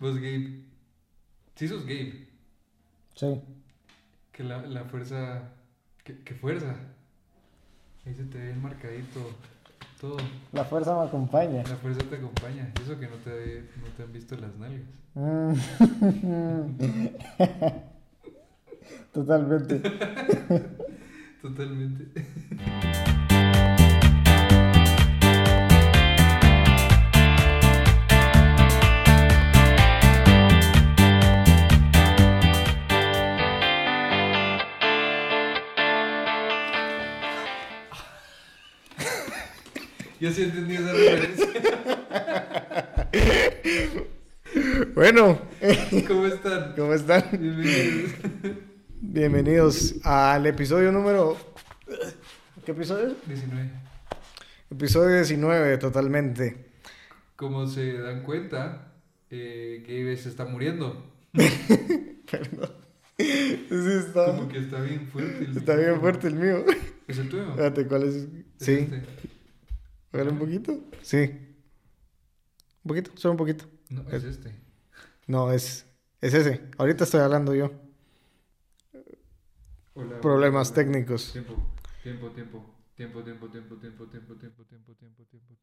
Vos, Gabe. Sí, sos Gabe. Sí. Que la, la fuerza. ¿Qué, qué fuerza? Ahí se te ve marcadito todo. La fuerza me acompaña. La fuerza te acompaña. Eso que no te, no te han visto las nalgas. Mm. Totalmente. Totalmente. Yo sí entendí esa referencia. Bueno, ¿Cómo están? ¿cómo están? Bienvenidos. Bienvenidos al episodio número... ¿Qué episodio? 19. Episodio 19, totalmente. Como se dan cuenta, eh, Gabe se está muriendo. Perdón. Sí, está, Como que está bien fuerte. el está bien micrófono. fuerte el mío. ¿Es el tuyo? Espérate, ¿cuál es? ¿Es Sí. este? ¿Bájale un poquito? Sí. ¿Un poquito? Solo un poquito. No, es este. No, es, es ese. Ahorita estoy hablando yo. Hola, Problemas hola. técnicos. Tiempo, tiempo, tiempo. Tiempo, tiempo, tiempo, tiempo, tiempo, tiempo, tiempo, tiempo, tiempo.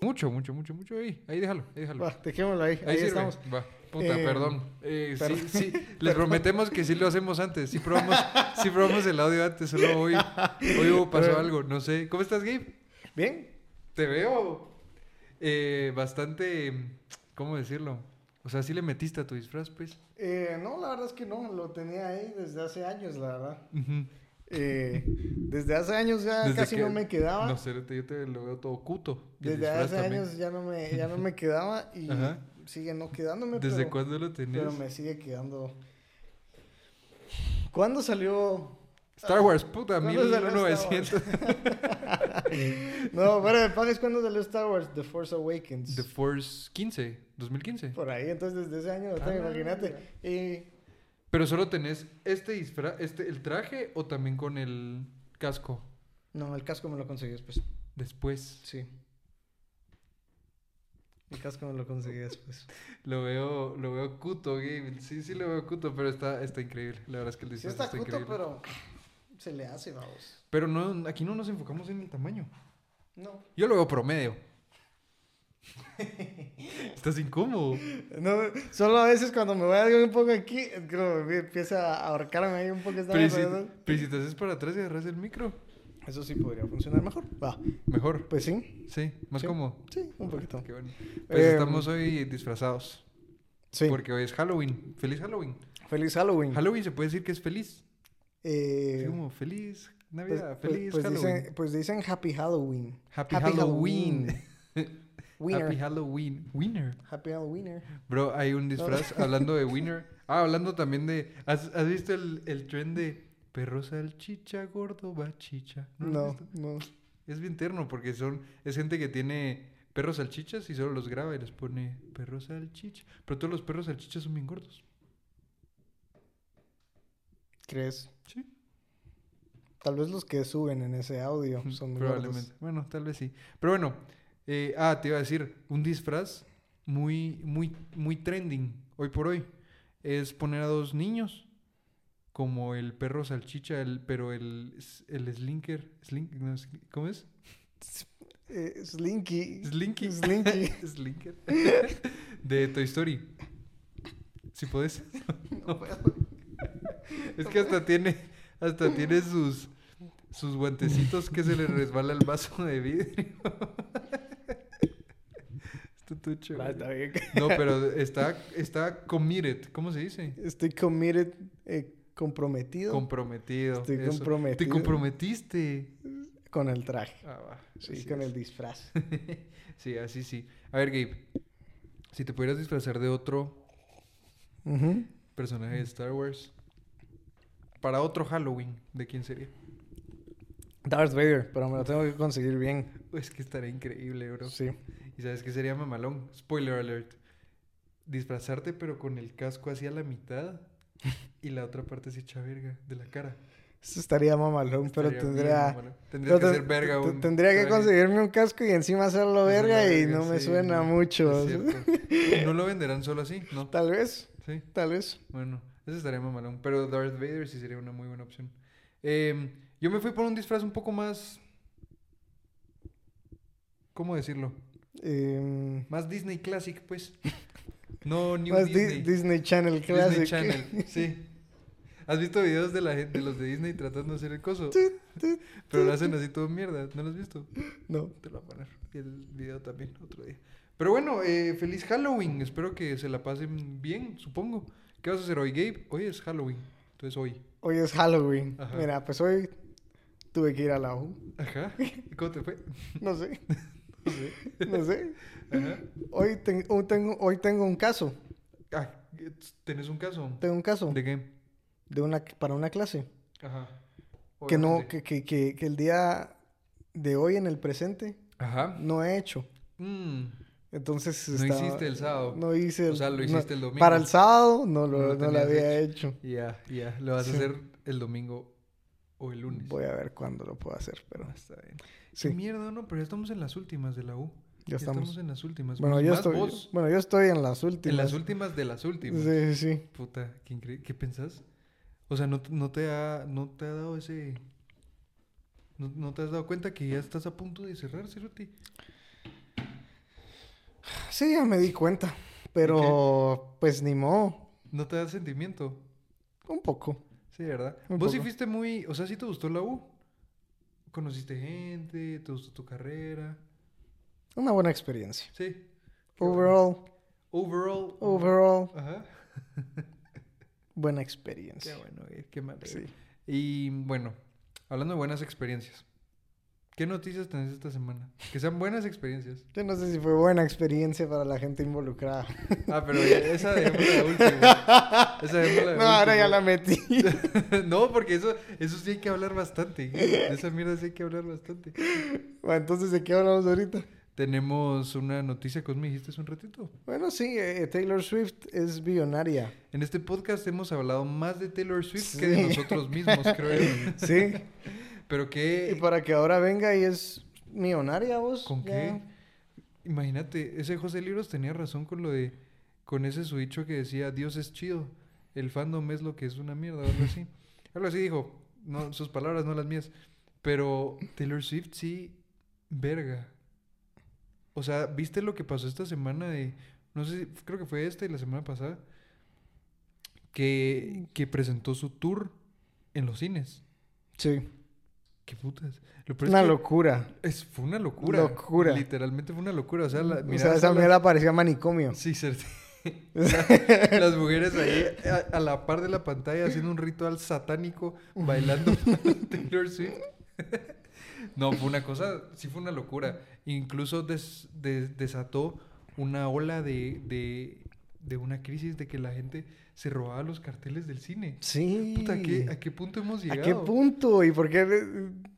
Mucho, mucho, mucho, mucho. Ahí, ahí déjalo, ahí déjalo. Va, dejémoslo ahí. Ahí, Ahí estamos. Va, puta, Eh, perdón. Eh, perdón. Sí, sí, les prometemos que sí lo hacemos antes. Sí probamos, sí probamos el audio antes, solo hoy, hoy hubo- pasó Pero- algo. No sé. ¿Cómo estás, Gabe? ¿Bien? Te veo eh, bastante, ¿cómo decirlo? O sea, sí le metiste a tu disfraz, pues. Eh, no, la verdad es que no. Lo tenía ahí desde hace años, la verdad. Eh, desde hace años ya Desde casi no me quedaba. No sé, yo te lo veo todo cuto. Desde hace también. años ya no me, ya no me quedaba y Ajá. sigue no quedándome. ¿Desde pero, cuándo lo tenías? pero me sigue quedando. ¿Cuándo salió? Star Wars, puta, ¿Cuándo salió Star 1900. No, fuera de panes, ¿cuándo salió Star Wars? The Force Awakens. The Force 15, 2015. Por ahí, entonces desde ese año Ah, imagínate. Y Pero solo tenés este disfraz, este, el traje o también con el casco no, el casco me lo conseguí después. después. Sí. El casco me lo conseguí después. Lo veo, lo veo cuto, Gabe. Sí, sí lo veo cuto, pero está, está increíble. La verdad es que el Sí disfraz está está, cuto, increíble. pero se le hace, vamos. Pero no, aquí no nos enfocamos en el tamaño. No. Yo lo veo promedio. Estás incómodo. No, solo a veces cuando me voy a dar un poco aquí, como me empieza a ahorcarme ahí un poco. esta Pero, ¿y si, pero ¿y si te haces para atrás y agarras el micro, Eso sí podría funcionar mejor. Va. mejor. Pues sí, Sí, más Sí. cómodo. sí, un poquito. Qué bueno. Pues Em, estamos hoy disfrazados. Sí. Porque hoy es Halloween. Feliz Halloween. Feliz Halloween. Halloween se puede decir que es feliz. Eh, como feliz pues, Navidad, pues- feliz pues Halloween. dicen, pues dicen Happy Halloween. Happy, Happy Halloween. Winner. Happy Halloween. Winner. Happy Halloween. Bro, hay un disfraz hablando de Winner. Ah, hablando también de. ¿Has, has visto el, el trend de perro salchicha, gordo bachicha? No, no. Es bien terno porque son. Es gente que tiene perros salchichas y solo los graba y les pone perro salchicha. Pero todos los perros salchichas son bien gordos. ¿Crees? Sí. Tal vez los que suben en ese audio son muy Probablemente. gordos. Bueno, tal vez sí. Pero bueno, eh, ah, te iba a decir, un disfraz muy, muy, muy trending hoy por hoy es poner a dos niños como el perro salchicha, el, pero el, el slinker, slink, no, ¿cómo es? Eh, Slinky. Slinky. Slinky. Slinker. De Toy Story. Si puedes. No puedo. Es que hasta tiene, hasta tiene sus, sus guantecitos que se le resbala el vaso de vidrio. Está bien. No, pero está, está committed. ¿Cómo se dice? Estoy committed, eh, comprometido Comprometido. Estoy eso. Te comprometido. comprometiste. con el traje. Ah, va. Sí, así con es. el disfraz. Sí, así sí. A ver, Gabe. Si te pudieras disfrazar de otro personaje de Star Wars para otro Halloween, ¿de quién sería? Darth Vader, pero me lo tengo que conseguir bien. Es que estaría increíble, bro. Sí. ¿Y sabes qué sería mamalón? Spoiler alert. Disfrazarte pero con el casco hacia la mitad y la otra parte así hecha verga de la cara. Eso estaría mamalón, pero Estaría tendría... mamalón. Tendría que ser verga. un Tendría que conseguirme un casco y encima hacerlo verga y no me suena no, mucho. No lo venderán solo así, ¿no? Tal vez, Sí, tal vez. bueno, ese estaría mamalón. Pero Darth Vader sí sería una muy buena opción. Em, yo me fui por un disfraz un poco más. ¿Cómo decirlo? Em, Más Disney Classic, pues. No New más Disney. Disney Channel Classic. Disney Channel, sí. ¿Has visto videos de la gente, de los de Disney tratando de hacer el coso? Pero lo hacen así todo mierda, ¿no lo has visto? no. Te lo voy a poner. Y el video también, otro día. Pero bueno, eh, feliz Halloween. Espero que se la pasen bien, supongo. ¿Qué vas a hacer hoy, Gabe? Hoy es Halloween. Entonces hoy. Hoy es Halloween. Ajá. Mira, pues hoy tuve que ir a la U. Ajá. ¿Y cómo te fue? No sé, No sé. Ajá. Hoy, ten- hoy tengo, hoy tengo un caso. Ah, ¿tenés un caso? Tengo un caso ¿De qué? de una, para una clase. Ajá. Que no, que, que, que, que el día de hoy en el presente Ajá. no he hecho. Mm, Entonces No estaba- hiciste el sábado. No hice O sea, lo no- hiciste el domingo. Para el sábado no lo, no lo había hecho. Ya, ya. Lo vas Sí. a hacer el domingo o el lunes. Voy a ver cuándo lo puedo hacer, pero Ah, está bien. Sí, Qué mierda, no, pero ya estamos en las últimas de la U. ya estamos. en las últimas. Bueno, yo estoy, vos. bueno, yo estoy en las últimas. En las últimas de las últimas. Sí, sí, sí. Puta, qué increíble. ¿Qué pensás? O sea, ¿no, no, te ha, ¿no te ha dado ese... No, no te has dado cuenta que ya estás a punto de cerrar, Cerote? Sí, ya me di cuenta. Pero, pues ni modo. ¿No te da sentimiento? Un poco. Sí, ¿verdad? Un Vos sí poco. fuiste muy... O sea, sí te gustó la U. Conociste gente, te gustó tu carrera. Una buena experiencia. Sí. Qué bueno. Overall, Overall. overall, Ajá. buena Qué experiencia. bueno, eh, qué mal. Sí. Y bueno, hablando de buenas experiencias. ¿Qué noticias tenés esta semana? Que sean buenas experiencias. Yo no sé si fue buena experiencia para la gente involucrada. Ah, pero esa dejémosla de última. Esa dejémosla de No, ahora ya la metí. no, porque eso, eso sí hay que hablar bastante. De esa mierda sí hay que hablar bastante. Bueno, entonces, ¿de qué hablamos ahorita? Tenemos una noticia que me dijiste hace un ratito. Bueno, sí, eh, Taylor Swift es billonaria. En este podcast hemos hablado más de Taylor Swift que de nosotros mismos, creo yo. Sí. Pero y qué... para que ahora venga y es millonaria, vos. ¿Con ya. qué? Imagínate, ese José Libros tenía razón con lo de... Con ese su dicho que decía, Dios es chido. El fandom es lo que es una mierda, algo así. algo así dijo. No, sus palabras, no las mías. Pero Taylor Swift sí, verga. O sea, ¿viste lo que pasó esta semana de... No sé, si- creo que fue esta y la semana pasada. Que, que presentó su tour en los cines. Sí. ¿Qué putas? Lo peor es Una que locura. es, fue una locura. Locura. Literalmente fue una locura. O sea, la, o sea, esa mierda parecía manicomio. Sí, cierto. La- las mujeres ahí a, a la par de la pantalla haciendo un ritual satánico, bailando Taylor Swift. No, fue una cosa, sí fue una locura. Incluso des- des- desató una ola de, de, de una crisis de que la gente se robaba los carteles del cine. Sí. Puta, ¿a qué, ¿a qué punto hemos ¿A llegado? qué punto? ¿Y por qué?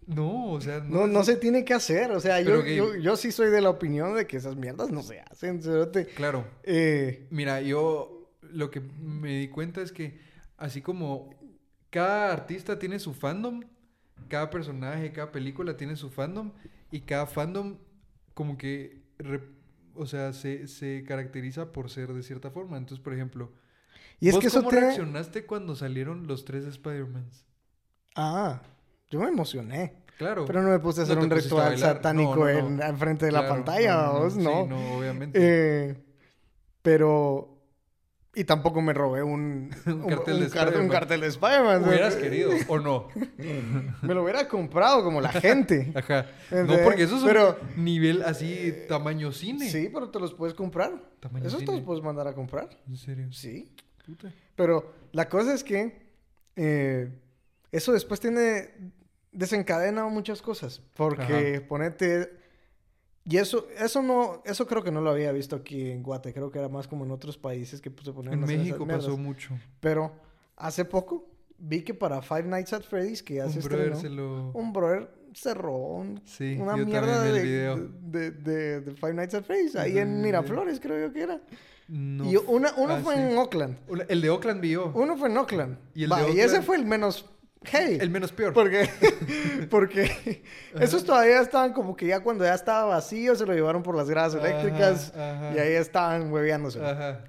No, o sea, No, no se tiene que hacer. O sea, yo, que- yo, yo sí soy de la opinión de que esas mierdas no se hacen. Claro. Eh, Mira, yo lo que me di cuenta es que así como cada artista tiene su fandom, cada personaje, cada película tiene su fandom y cada fandom como que, o sea, se, se caracteriza por ser de cierta forma. Entonces, por ejemplo, y es ¿vos que eso cómo te... reaccionaste cuando salieron los tres Spider-Mans? Ah, yo me emocioné. Claro. Pero no me puse a hacer No un ritual satánico No, no, en, no. enfrente de la pantalla, vos, sí, no. no, obviamente. Eh, pero... Y tampoco me robé un, Un cartel de car- un cartel de Spider-Man. Hubieras querido, ¿o no? Me lo hubiera comprado como la gente. Ajá. No, porque eso es pero- un nivel así, tamaño cine. Sí, pero te los puedes comprar. Tamaño Esos te cine. los puedes mandar a comprar. ¿En serio? Sí. Puta. Pero la cosa es que eh, eso después tiene desencadena muchas cosas. Porque ponete. Y eso, eso no, eso creo que no lo había visto aquí en Guate. Creo que era más como en otros países que pues, se ponían En a hacer México pasó mucho. Pero hace poco vi que para Five Nights at Freddy's, que ya se Un brother estrenó, se lo... un brother se robó un- Sí, una mierda de, de, de- de Five Nights at Freddy's, ahí en Miraflores creo yo que era. No y una, uno ah, fue sí. en Oakland. El de Oakland vio. Uno fue en Oakland. Y el Va, de y ese fue el menos hey. El menos peor. Porque, porque esos todavía estaban como que ya cuando ya estaba vacío se lo llevaron por las gradas eléctricas ajá. y ahí estaban hueveándose. Ajá.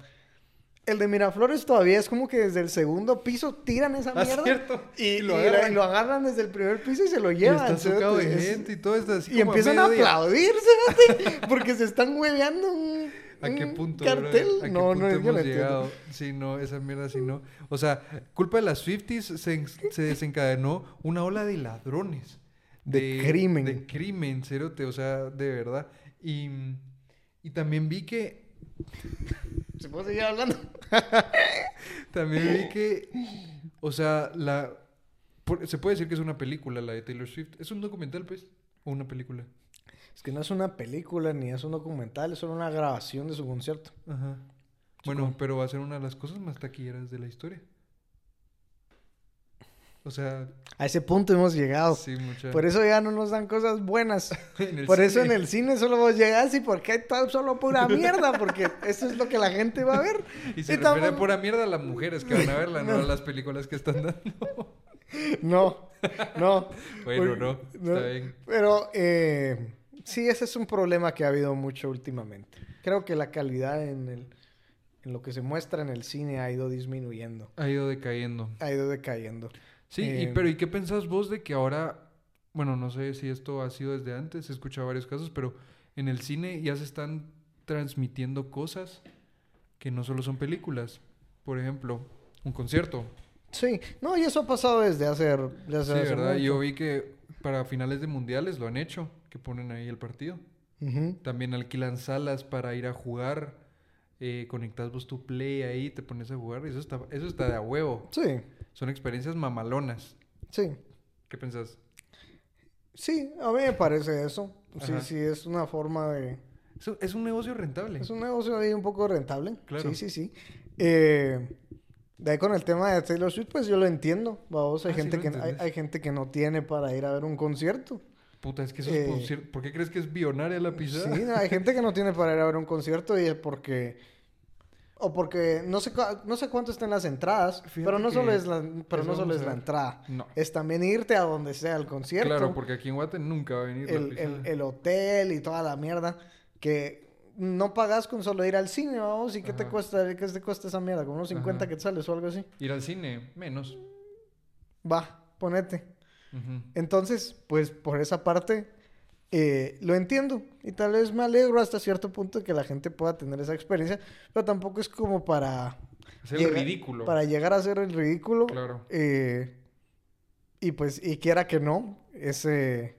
El de Miraflores todavía es como que desde el segundo piso tiran esa Ah, mierda cierto. y, Y y lo la- y agarran. lo agarran desde el primer piso y se lo Y llevan. está socado de gente y todo está así y como empiezan a mediodía. aplaudir, cerote, porque se están hueveando un, ¿A qué un punto, cartel. ¿A qué no, punto no, hemos no llegado? Sí, no, esa mierda sí no. O sea, culpa de las Swifties se, en- se desencadenó una ola de ladrones. De crimen. De crimen, cerote, o sea, de verdad. Y, y también vi que... ¿Se puede seguir hablando? También vi que... O sea, la... por- se puede decir que es una película la de Taylor Swift. ¿Es un documental, pues? ¿O una película? Es que no es una película ni es un documental, es solo una grabación de su concierto. Ajá. Bueno, pero va a ser una de las cosas más taquilleras de la historia. O sea, A ese punto hemos llegado. sí, mucha... Por eso ya no nos dan cosas buenas. Por eso en el cine solo vos llegas y porque hay todo solo pura mierda, porque eso es lo que la gente va a ver. Y se Y refiere a pura mierda a las mujeres que van a verla, no, No. a las películas que están dando. No, no. Bueno, Porque- no, está bien. Pero eh, sí, ese es un problema que ha habido mucho últimamente. Creo que la calidad en, el, en lo que se muestra en el cine ha ido disminuyendo, Ha ido decayendo. ha ido decayendo. Sí, y, Eh, pero ¿y qué pensás vos de que ahora, bueno, no sé si esto ha sido desde antes, he escuchado varios casos, pero en el cine ya se están transmitiendo cosas que no solo son películas. Por ejemplo, un concierto. Sí, no, y eso ha pasado desde hace... Desde Sí, hace ¿verdad? mucho. Yo vi que para finales de mundiales lo han hecho, que ponen ahí el partido. También alquilan salas para ir a jugar. Eh, conectas vos tu play ahí, te pones a jugar. Eso está, eso está de a huevo. Sí, Son experiencias mamalonas. sí. ¿Qué pensás? Sí, a mí me parece eso. Sí, Ajá. sí, es una forma de... Es un- es un negocio rentable. Es un negocio ahí un poco rentable. Claro. Sí, sí, sí. Eh, de ahí con el tema de Taylor Swift, pues yo lo entiendo. Vamos, hay, Ah, gente que, hay gente que no tiene para ir a ver un concierto. Puta, es que eso Eh, es concierto. ¿Por qué crees que es billonaria la pisada? Sí, no, hay gente que no tiene para ir a ver un concierto y es porque... O porque no sé, no sé cuánto están las entradas, Fíjate pero no solo es la, pero no solo es la entrada. No. Es también irte a donde sea el concierto. Claro, porque aquí en Guate nunca va a venir la el, pisada. el, el hotel y toda la mierda que no pagas con solo ir al cine, vamos, ¿y qué te cuesta? ¿Qué te cuesta esa mierda? ¿Como unos 50 Ajá. quetzales o algo así? Ir al cine, menos. Va, ponete. Entonces, pues por esa parte eh, lo entiendo y tal vez me alegro hasta cierto punto de que la gente pueda tener esa experiencia, pero tampoco es como para... Hacer el ridículo. Para llegar a hacer el ridículo. Claro. eh, y pues, y quiera que no, ese,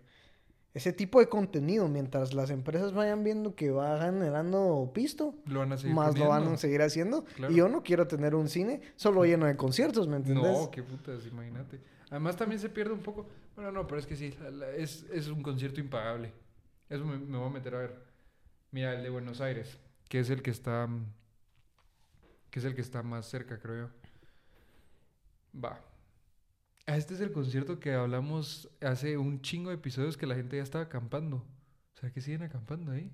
ese tipo de contenido, mientras las empresas vayan viendo que va generando pisto, Lo van a seguir más lo van a seguir haciendo. Claro. Y yo no quiero tener un cine solo lleno de conciertos, ¿me entiendes? No, qué putas, imagínate. Además también se pierde un poco. Bueno, no, pero es que sí, es, es un concierto impagable. Eso me, me voy a meter a ver. Mira, el de Buenos Aires, que es el que está. mm, Que es el que está más cerca, creo yo. Va. Ah, Este es el concierto que hablamos hace un chingo de episodios que la gente ya estaba acampando. O sea, que siguen acampando ahí.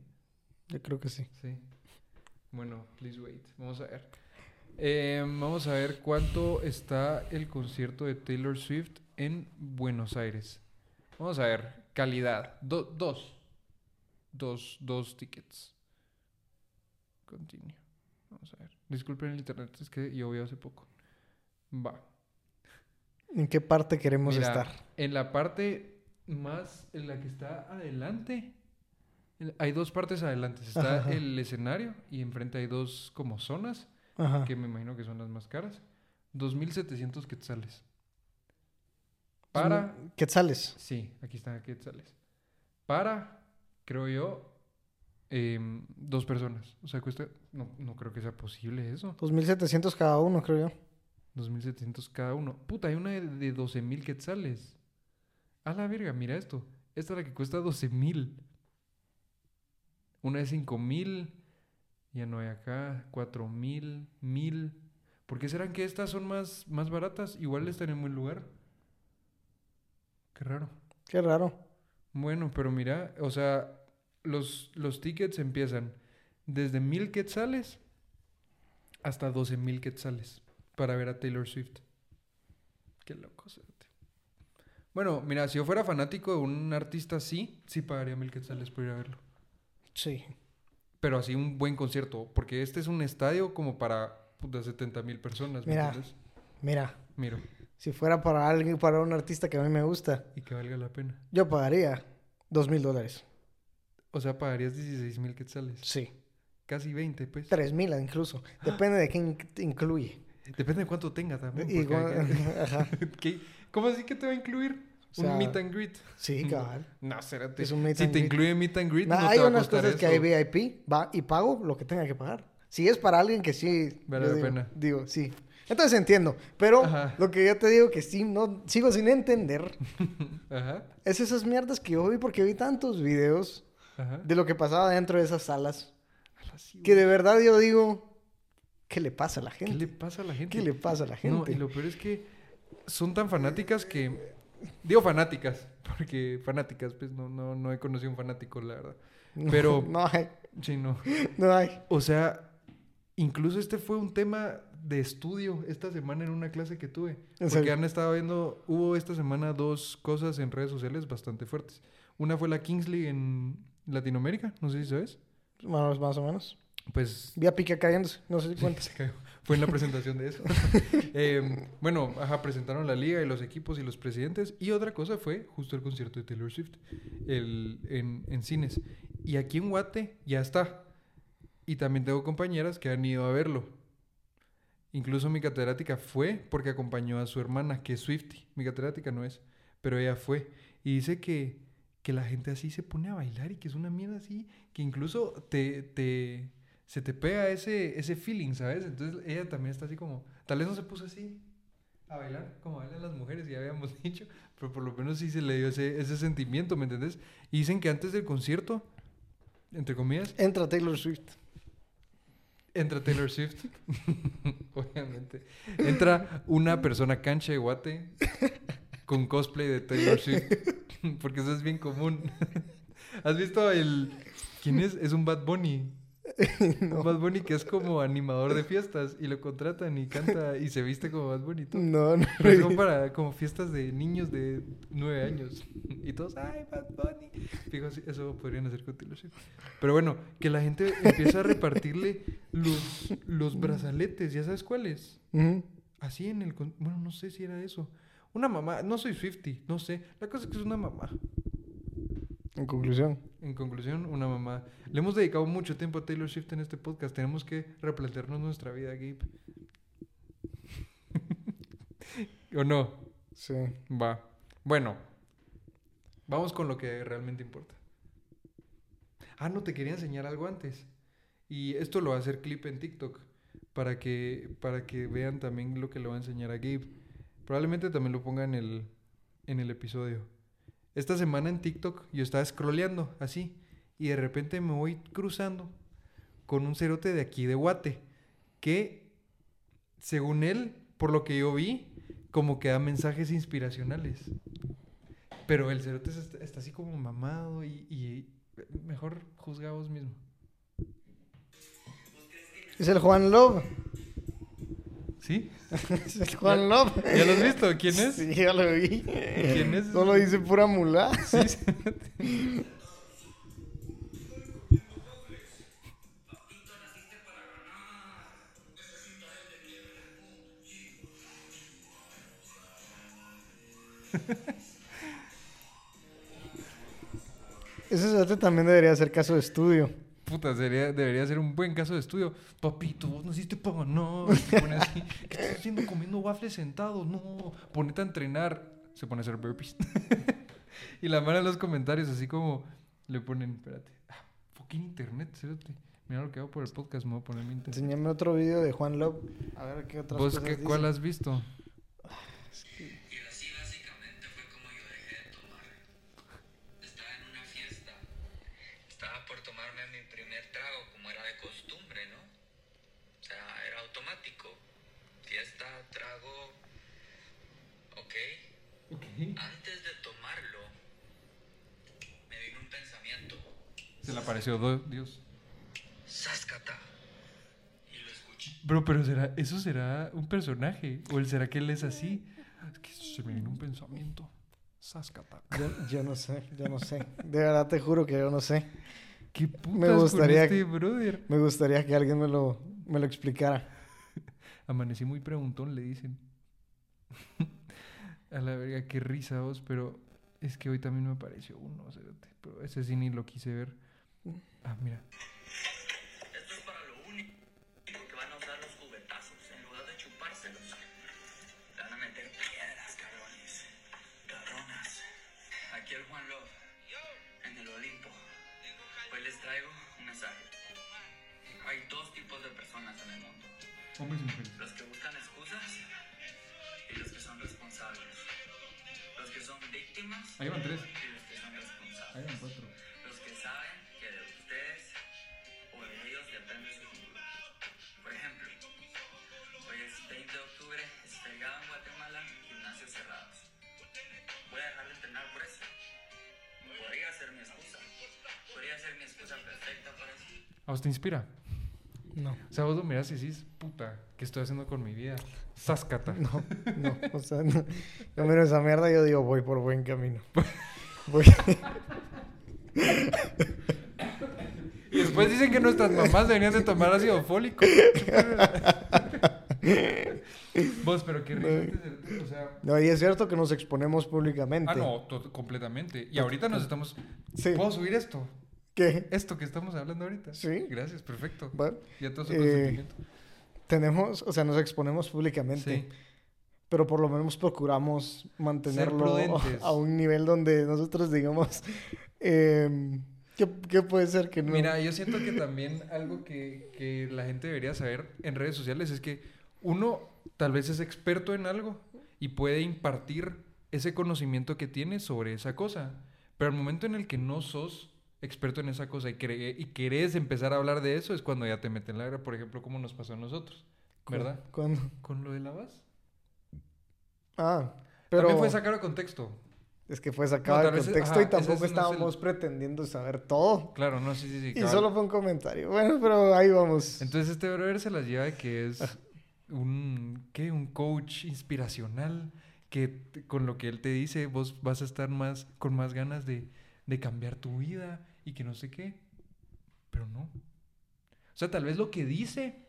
Yo creo que sí. Sí. Bueno, please wait. Vamos a ver. Eh, vamos a ver cuánto está el concierto de Taylor Swift en Buenos Aires. Vamos a ver. Calidad. Do- dos. Dos, dos tickets. Continue. Vamos a ver. Disculpen el internet, es que yo vi hace poco. Va. ¿En qué parte queremos Mira, estar? En la parte más, en la que está adelante, el- hay dos partes adelante. Está ajá. el escenario y enfrente hay dos como zonas, Ajá. que me imagino que son las más caras. 2.700 quetzales. Para, Quetzales. sí, aquí están quetzales. Para, creo yo, em, dos personas. O sea, cuesta, no, no creo que sea posible eso. 2.700 cada uno, creo yo. 2.700 cada uno. Puta, hay una de, de 12.000 quetzales. A la verga, mira esto. Esta es la que cuesta 12.000. Una de 5.000. Ya no hay acá. 4.000. 1.000. ¿Por qué serán que estas son más, más baratas? Igual están en buen lugar. Qué raro. Qué raro. Bueno, pero mira, o sea, los, los tickets empiezan desde 1.000 quetzales hasta 12.000 quetzales para ver a Taylor Swift. Qué loco. Bueno, mira, si yo fuera fanático de un artista así, sí pagaría mil quetzales por ir a verlo. Sí. Pero así un buen concierto, porque este es un estadio como para puta, 70 mil personas. ¿me Mira. entiendes? Mira, Miro. si fuera para alguien, para un artista que a mí me gusta, Y que valga la pena. yo pagaría dos mil dólares. O sea, pagarías 16 mil quetzales. Sí. Casi 20, pues. Tres mil incluso. Depende de quién incluye. Depende de cuánto tenga también. ¿Cómo así que te va a incluir? O sea, un meet and greet. Sí, cabal. No, cérate. Es un meet si and te greet. incluye meet and greet, Nah, no hay te va a unas costar cosas que eso. hay VIP, va y pago lo que tenga que pagar. Si es para alguien que sí. Vale la digo, pena. Digo, sí. Entonces entiendo. Pero Ajá. lo que yo te digo que sí, no, sigo sin entender Ajá, es esas mierdas que yo vi porque vi tantos videos ajá. de lo que pasaba dentro de esas salas. Sí, Que de verdad yo digo, ¿qué le pasa a la ¿Qué gente? le pasa a la gente? ¿Qué le pasa a la No, gente? y lo peor es que son tan fanáticas que... Digo fanáticas, porque fanáticas, pues no, no, no he conocido un fanático, la verdad. Pero- No hay, Sí, no. no hay. O sea, incluso este fue un tema de estudio esta semana en una clase que tuve. ¿En Porque serio? han estado viendo, hubo esta semana dos cosas en redes sociales bastante fuertes. Una fue la Kings League en Latinoamérica, no sé si sabes. Más, más o menos. Pues Vi a Pique cayéndose, no sé si cuenta. se cayó. Fue en la presentación de eso. Eh, bueno, ajá, presentaron la liga y los equipos y los presidentes. Y otra cosa fue justo el concierto de Taylor Swift el, en, en cines. Y aquí en Guate ya está. Y también tengo compañeras que han ido a verlo. Incluso mi catedrática fue porque acompañó a su hermana, que es Swifty. Mi catedrática no es, pero ella fue. Y dice que, que la gente así se pone a bailar y que es una mierda así, que incluso te, te, se te pega ese, ese feeling, ¿sabes? Entonces ella también está así como, tal vez no se puso así a bailar como bailan las mujeres, ya habíamos dicho, pero por lo menos sí se le dio ese, ese sentimiento, ¿me entendés? Y dicen que antes del concierto, entre comillas, Entra Taylor Swift. Entra Taylor Swift, obviamente. Entra una persona cancha de guate con cosplay de Taylor Swift, porque eso es bien común. ¿Has visto el... ¿Quién es? Es un Bad Bunny. Un Bad Bunny que es como animador de fiestas y lo contratan y canta y se viste como Bad Bunny. todo. No, no. Pero es como para como fiestas de niños de nueve años. Y todos, ¡ay, Bad Bunny! Fijo, eso podrían hacer con Taylor Swift. Pero bueno, que la gente empieza a repartirle los, los brazaletes, ¿ya sabes cuáles? Así en el... Bueno, no sé si era eso. Una mamá, no soy Swifty, no sé. La cosa es que es una mamá. En conclusión. En conclusión, una mamá. Le hemos dedicado mucho tiempo a Taylor Swift en este podcast. Tenemos que replantearnos nuestra vida, Gabe. ¿O no? Sí. Va. Bueno, vamos con lo que realmente importa. Ah, no, te quería enseñar algo antes. Y esto lo va a hacer clip en TikTok para que, para que vean también lo que le va a enseñar a Gabe. Probablemente también lo ponga en el, en el episodio. Esta semana en TikTok yo estaba scrolleando así y de repente me voy cruzando con un cerote de aquí de Guate que, según él, por lo que yo vi, como que da mensajes inspiracionales. Pero el cerote está, así como mamado y, mejor juzga mismo. Es el Juan Love. ¿Sí? Es Juan Love. ¿Ya lo has visto? ¿Quién es? Sí, ya lo vi. ¿Quién es? Solo dice pura mula. Sí, sí. Ese también debería hacer caso de estudio. Puta, sería, debería ser un buen caso de estudio. Papito, vos ganar. Se pone así. ¿Qué estás haciendo comiendo waffles sentado? No, ponete a entrenar. Se pone a hacer burpees. y la mano en los comentarios, así como le ponen, espérate, ah, fucking internet, cerote. Mira lo que hago por el podcast, me voy a poner mi internet. Enséñame otro video de Juan Love. A ver qué otras ¿Vos cosas qué, dice. cuál has visto? Y así apareció Dios. Sáscata. Y lo escuché. Bro, pero será, ¿eso será un personaje? ¿O el será que él es así? Es que se me vino un pensamiento. Sascata. Yo, yo no sé, yo no sé. De verdad te juro que yo no sé. ¿Qué putas Me gustaría- con este brother? Me gustaría que alguien me lo, me lo explicara. Amanecí muy preguntón, le dicen. A la verga, qué risa vos, pero es que hoy también me apareció uno, pero ese sí ni lo quise ver. Ah, mira. Esto es para lo único que van a usar los cubetazos. En lugar de chupárselos, le van a meter piedras, cabrones. Cabronas. Aquí el Juan Love, en el Olimpo. Hoy les traigo un mensaje. Hay dos tipos de personas en el mundo. Hombres y mujeres. Los que buscan excusas y los que son responsables. Los que son víctimas Ahí van tres. ¿A vos te inspira? No, O sea, vos lo mirás y decís, puta, ¿qué estoy haciendo con mi vida? Sascata. no, no. O sea, no. yo miro esa mierda y yo digo, voy por buen camino. Voy. Y después dicen que nuestras mamás deberían de tomar ácido fólico. vos, pero qué risa. O sea, No, y es cierto que nos exponemos públicamente. ah, no, completamente. Y ahorita nos estamos... Sí. ¿Puedo subir esto? ¿Qué? Esto que estamos hablando ahorita. Sí. Gracias, perfecto. Va, Ya todo su Eh, consentimiento. Tenemos, o sea, nos exponemos públicamente. Sí. Pero por lo menos procuramos mantenerlo a un nivel donde nosotros digamos, em, ¿qué, qué puede ser que no? Mira, yo siento que también algo que, que la gente debería saber en redes sociales es que uno tal vez es experto en algo y puede impartir ese conocimiento que tiene sobre esa cosa. Pero al momento en el que no sos experto en esa cosa y, cre- y querés empezar a hablar de eso es cuando ya te meten la guerra, por ejemplo, como nos pasó a nosotros, ¿Cu- ¿verdad? ¿Cuándo? Con lo de la base. Ah, pero También fue sacado de contexto. es que fue sacado No, de contexto ajá, y tampoco no es el- estábamos pretendiendo saber todo. Claro, no, sí, sí, sí. Y solo fue un comentario. Bueno, pero ahí vamos. Entonces este brother se las lleva de que es un, ¿qué? Un coach inspiracional que con lo que él te dice vos vas a estar más con más ganas de, de cambiar tu vida y que no sé qué. Pero no. O sea, tal vez lo que dice...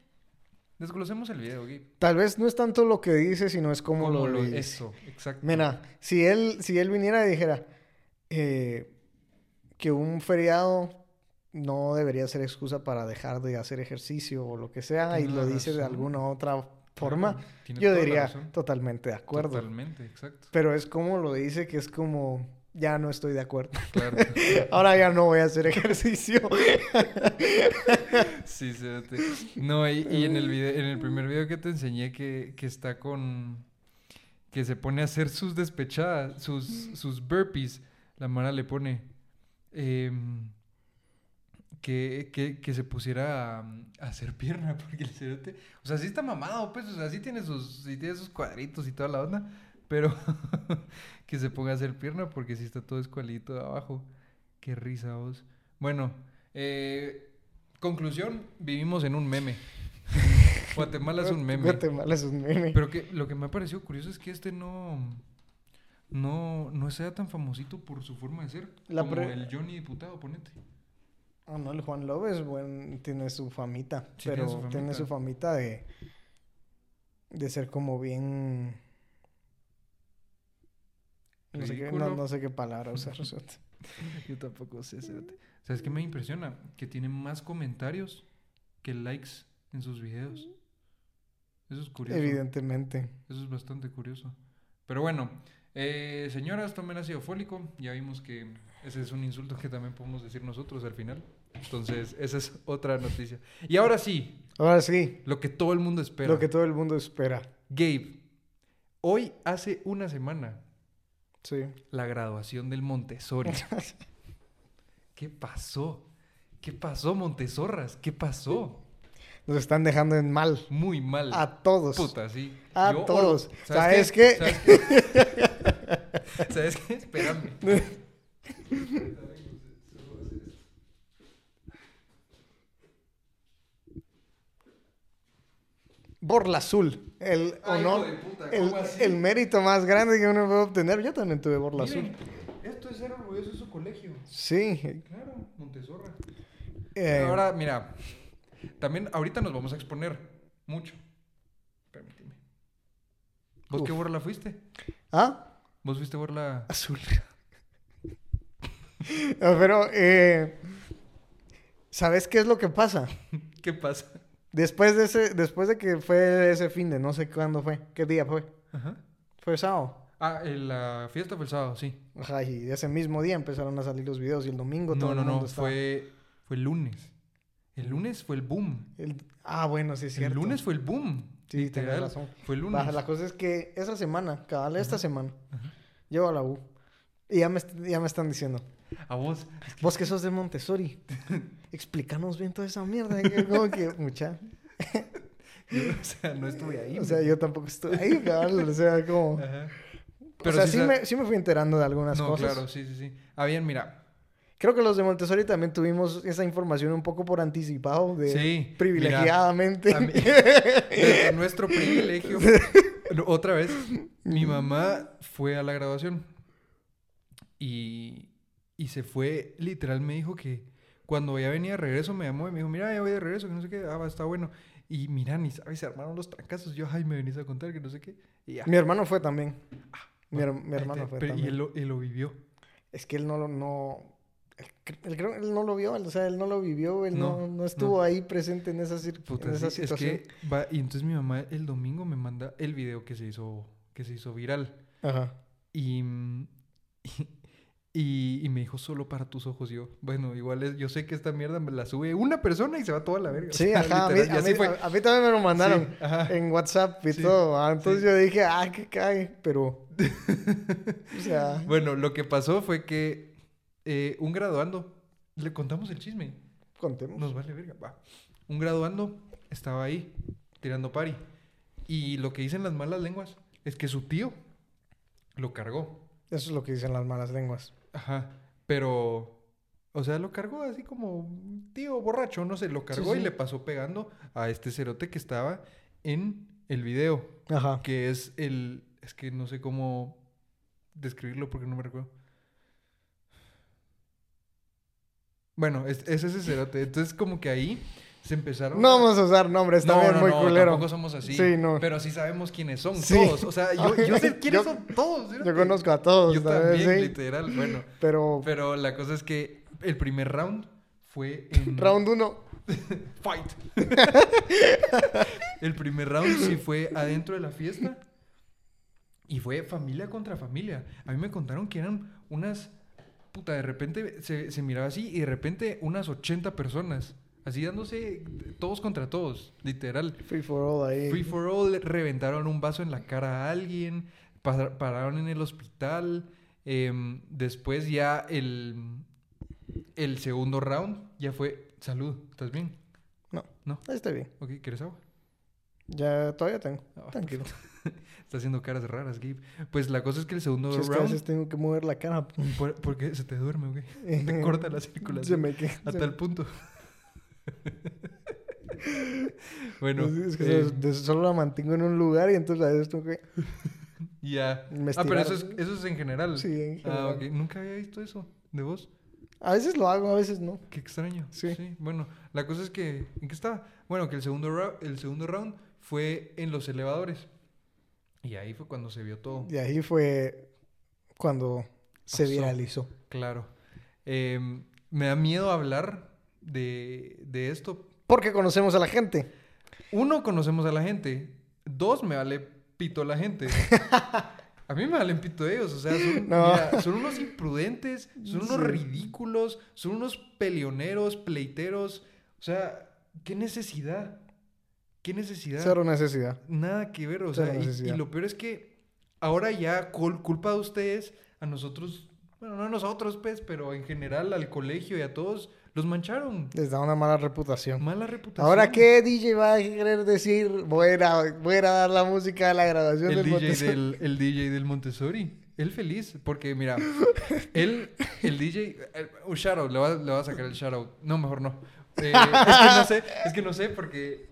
Desglosemos el video, Gabe. Tal vez no es tanto lo que dice, sino es cómo Como lo, lo- dice. Eso, exacto. Mira, si él, si él viniera y dijera eh, que un feriado no debería ser excusa para dejar de hacer ejercicio o lo que sea, y lo dice de alguna otra forma, tiene yo diría totalmente de acuerdo. Totalmente, exacto. Pero es como lo dice que es como, ya no estoy de acuerdo. Claro. Ahora ya no voy a hacer ejercicio. Sí, cérate. No, y, y en el video, en el primer video que te enseñé que, que está con que se pone a hacer sus despechadas, sus, sus burpees, la Mara le pone em, que, que, que se pusiera a, a hacer pierna, porque el cerote, o sea, sí está mamado, pues, o sea, sí tiene sus, sí tiene sus cuadritos y toda la onda, pero que se ponga a hacer pierna porque sí está todo escualito de abajo. Qué risa vos. Bueno, eh, conclusión, vivimos en un meme. Guatemala es un meme. Guatemala es un meme. Pero que lo que me ha parecido curioso es que este no no no sea tan famosito por su forma de ser La como el Johnny diputado, ponete. Ah, no, el Juan López, buen, tiene su famita, Sí, pero tiene su tiene famita. su famita de, de ser como bien... No sé, qué, no, sé qué palabra usar. Yo tampoco sé, cerote. ¿Sabes qué me impresiona? Que tiene más comentarios que likes en sus videos. Eso es curioso. Evidentemente. Eso es bastante curioso. Pero bueno, eh, señoras, tomen ácido fólico. Ya vimos que ese es un insulto que también podemos decir nosotros al final. Entonces, esa es otra noticia. Y ahora sí, Ahora sí, lo que todo el mundo espera. lo que todo el mundo espera. Gabe, hoy hace una semana Sí. la graduación del Montessori. ¿Qué pasó? ¿Qué pasó, Montezorras? ¿Qué pasó? Nos están dejando en mal. Muy mal. A todos. Puta, sí. A Yo- todos. ¿Sabes ¿Sabes qué? qué? ¿Sabes qué? ¿Sabes qué? Espérame. Borla Azul el Ay, honor, puta, el, el mérito más grande que uno puede obtener. Yo también tuve borla azul. Esto es ser orgulloso de su colegio. Sí. Claro, Montesorra. eh, Ahora, mira, también ahorita nos vamos a exponer mucho. Permíteme. ¿Vos qué borla fuiste? ¿Ah? ¿Vos fuiste borla Azul. Pero, eh, ¿sabes qué es lo que pasa? ¿Qué pasa? Después de ese, después de que fue ese fin de, no sé cuándo fue, qué día fue. Ajá. Fue sábado. Ah, el- la fiesta fue el sábado, sí. Ajá, y ese mismo día empezaron a salir los videos y el domingo todo No, no, el mundo no, estaba- fue, fue el lunes. El lunes fue el boom. el- Ah, bueno, sí es El cierto. lunes fue el boom. Sí, tenés literal. razón. Fue el lunes. Baja, la cosa es que esa semana, cabal, esta semana, Ajá. llego a la U. Y ya me, ya me están diciendo, A vos. vos que sos de Montessori, explícanos bien toda esa mierda. Como que, mucha. yo, o sea, no estuve ahí. O sea, yo tampoco estoy ahí, cabal. O sea, como. Ajá. o sea, sí, me, sí me fui enterando de algunas No, cosas. claro, sí, sí, sí. Ah, bien, mira. Creo que los de Montessori también tuvimos esa información un poco por anticipado, de Sí, privilegiadamente. A mí- desde nuestro privilegio. Otra vez, mi mamá fue a la graduación y, y se fue, literal, me dijo que cuando ya venía de regreso me llamó y me dijo, mira, ya voy de regreso, que no sé qué, ah, está bueno. Y mira, ni sabes, se armaron los trancazos. Yo, ay, me venís a contar que no sé qué. Y ya. Mi hermano fue también. Mi, her- mi hermano te- fue pero- y también. él lo, él lo vivió. Es que él no lo, no... Él, él él no lo vio, o sea, él no lo vivió, él no, No, no estuvo no. ahí presente en esa, Puta, en esa sí, es que va, y entonces mi mamá el domingo me manda el video que se hizo, que se hizo viral. Ajá. Y, y, y me dijo solo para tus ojos. Yo, bueno, igual es, yo sé que esta mierda me la sube una persona y se va toda la verga. Sí, ajá, a mí, literal, y a, así mí, fue. a- a mí también me lo mandaron Sí, en WhatsApp y Sí, todo. ah, Entonces sí. yo dije, ah, que cae, pero... o sea, Bueno, lo que pasó fue que eh, un graduando, le contamos el chisme. contemos. Nos vale verga. Va. Un graduando estaba ahí tirando pari. Y lo que dicen las malas lenguas es que su tío lo cargó. Eso es lo que dicen las malas lenguas. Ajá. Pero, o sea, lo cargó así como un tío borracho, no sé, lo cargó sí. y le pasó pegando a este cerote que estaba en el video. Ajá. Que es el. Es que no sé cómo describirlo porque no me recuerdo. Bueno, es, es ese cerote. Entonces, como que ahí se empezaron. No a- vamos a usar nombres, no, también no, muy no, culero. tampoco somos así. Sí, no. Pero sí sabemos quiénes son Sí. todos. O sea, yo, yo sé quiénes Yo- son todos. Yo conozco a todos, Yo ¿sabes? también, Sí, literal. Bueno, Pero, pero la cosa es que el primer round fue en... round uno, Fight. el primer round sí fue adentro de la fiesta. Y fue familia contra familia. A mí me contaron que eran unas... Puta, de repente se, se miraba así y de repente unas 80 personas. Así dándose todos contra todos, literal. free for all ahí. Free for all, reventaron un vaso en la cara a alguien, pa- pararon en el hospital. em, después ya el, el segundo round ya fue salud. ¿Estás bien? No, No. ahí está bien. Ok, ¿quieres agua? Ya todavía tengo. Ah, Tranquilo. Está haciendo caras raras, Gabe. Pues la cosa es que el segundo Si es que a round... veces tengo que mover la cara. ¿Por, por qué se te duerme, güey? Te corta la Se circulación me queda. a se tal me- punto. bueno, es que eh, solo la mantengo en un lugar y entonces a veces tengo que... ya. Ah, pero eso es, eso es en general. Sí, en Ah, ok. Nunca había visto eso de vos. A veces lo hago, a veces no. Qué extraño. Sí. Bueno, la cosa es que... ¿En qué estaba? Bueno, que el segundo, el segundo round fue en los elevadores. Y ahí fue cuando se vio todo. Y ahí fue cuando se Pasó. viralizó. Claro. Em, me da miedo hablar de, de esto. Porque conocemos a la gente. Uno, conocemos a la gente. Dos, me vale pito la gente. A mí me valen pito ellos. O sea, son, No. mira, son unos imprudentes, son unos Sí. ridículos, son unos peleoneros, pleiteros. O sea, ¿qué necesidad? ¿Qué necesidad? Cero necesidad. Nada que ver, o Cero sea, y- lo peor es que ahora ya cul- culpa de ustedes, a nosotros, bueno, no a nosotros, pues, pero en general al colegio y a todos, los mancharon. Les da una mala reputación. Mala reputación. Ahora, ¿qué DJ va a querer decir? Voy a, ir a- voy a ir a dar la música de la grabación El del DJ Montessori. del, el DJ del Montessori. Él feliz, porque mira, él, el DJ, eh, un shoutout, le va, le va a sacar el shoutout. No, mejor no. Eh, es que no sé, es que no sé, porque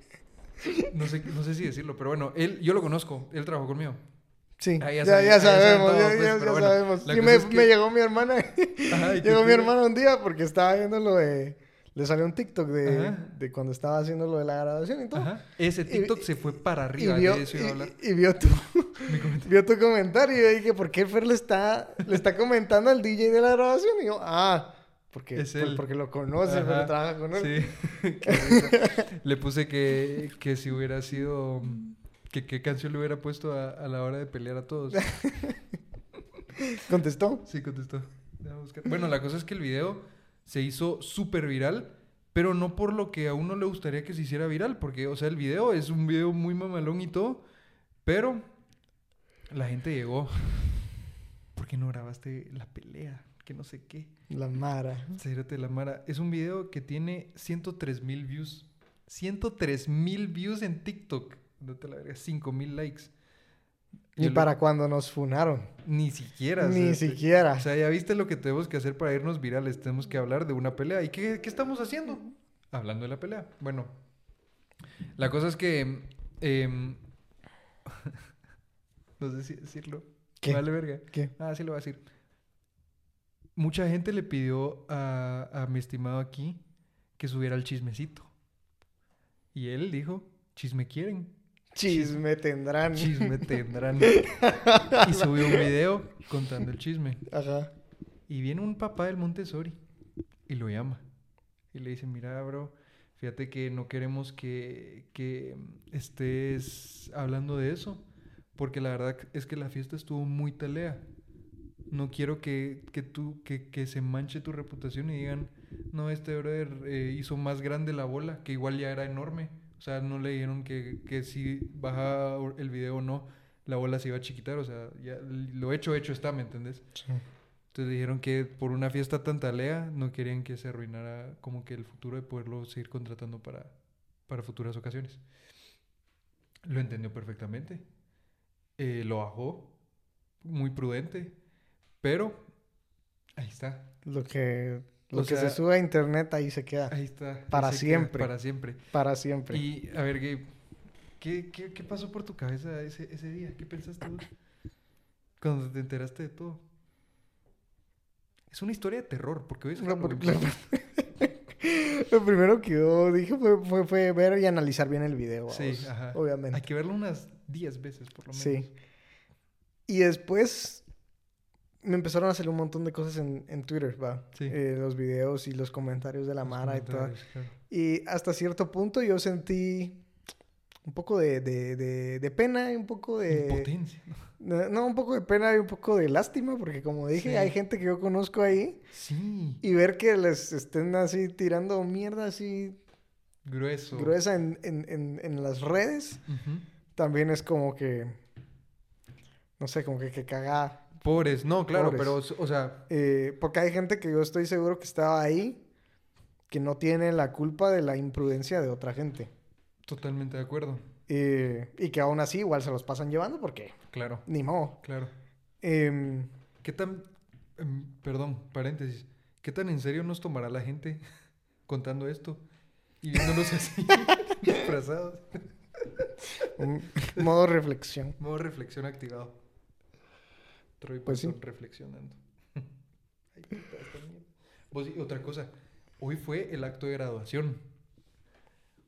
No sé, no sé si decirlo, pero bueno, él, yo lo conozco, él trabajó conmigo. Sí, Ah, ya, ya ah, ya sabemos, todo, ya, pues, ya- pero ya bueno, sabemos. cosa me, es que- me llegó mi hermana. Ajá, ¿y llegó mi hermana un día porque estaba viendo lo de... Le salió un TikTok de, de cuando estaba haciendo lo de la grabación y todo. Ajá. Ese Y- TikTok se fue para arriba, y vio, de eso iba a hablar. y- y vio tu, vio tu comentario y yo dije, ¿por qué Fer le está, le está comentando al DJ de la grabación? Y yo, ah, porque, Es por- él. porque lo conoce, porque trabaja con él. Sí. Le puse que, que si hubiera sido. Que qué canción le hubiera puesto a, a la hora de pelear a todos. ¿Contestó? Sí, contestó. Bueno, la cosa es que el video se hizo súper viral, pero no por lo que a uno le gustaría que se hiciera viral, porque, o sea, el video es un video muy mamalón y todo, pero la gente llegó. ¿Por qué no grabaste la pelea? Que no sé qué. La Mara. Cérate la Mara. Es un video que tiene 103 mil views. 103 mil views en TikTok. No te la verga. 5 mil likes. Ni Yo lo- para cuando nos funaron. Ni siquiera. o Ni sea, siquiera. O sea, ya viste lo que tenemos que hacer para irnos virales. Tenemos que hablar de una pelea. ¿Y qué, qué estamos haciendo? Hablando de la pelea. Bueno, la cosa es que. em, no sé si decirlo. ¿Qué? Vale, verga. ¿Qué? Ah, sí lo voy a decir. Mucha gente le pidió a, a mi estimado aquí que subiera el chismecito. Y él dijo: Chisme quieren. Chisme tendrán. Chisme tendrán. y subió un video contando el chisme. Ajá. Y viene un papá del Montessori y lo llama. Y le dice, mira, bro, fíjate que no queremos que, que estés hablando de eso. Porque la verdad es que la fiesta estuvo muy talea. No quiero que, que tú, que, que se manche tu reputación y digan, no, este brother eh, hizo más grande la bola, que igual ya era enorme. O sea, no le dijeron que, que si bajaba el video o no, la bola se iba a chiquitar. O sea, ya lo hecho, hecho está, ¿me entendés? Entonces dijeron que por una fiesta tan talea no querían que se arruinara como que el futuro de poderlo seguir contratando para, para futuras ocasiones. Lo entendió perfectamente. Eh, lo bajó, muy prudente, pero ahí está. Lo que, lo O que sea, se sube a internet ahí se queda. Ahí está. Para queda, siempre. Para siempre. Para siempre. Y a ver, Gabe, ¿qué, qué, qué pasó por tu cabeza ese, ese día? ¿Qué pensaste vos? Cuando te enteraste de todo. Es una historia de terror, porque hoy es porque- Lo primero que yo dije fue, fue, fue ver y analizar bien el video. Sí, ajá. Obviamente. Hay que verlo unas 10 veces, por lo menos. Sí. Y después me empezaron a salir un montón de cosas en, en Twitter, va. Sí. Eh, los videos y los comentarios de la Los Mara y todo. claro. Y hasta cierto punto yo sentí un poco de, de, de, de pena y un poco de... Impotencia. No, no, un poco de pena y un poco de lástima, porque como dije, Sí. hay gente que yo conozco ahí Sí. y ver que les estén así tirando mierda así Grueso. gruesa en, en, en, en las redes, también es como que, no sé, como que, que cagada. Pobres. No, claro, Pobres. pero, o sea, Eh, porque hay gente que yo estoy seguro que estaba ahí que no tiene la culpa de la imprudencia de otra gente. totalmente de acuerdo. Eh, y que aún así igual se los pasan llevando porque Claro, ni modo. claro. Em, ¿Qué tan... em, perdón, paréntesis. ¿Qué tan en serio nos tomará la gente contando esto? Y viéndonos así, disfrazados. un modo reflexión. Modo reflexión activado. Troy Pues sí. Reflexionando. Ay, puta, esta mierda. Vos, y otra cosa. Hoy fue el acto de graduación.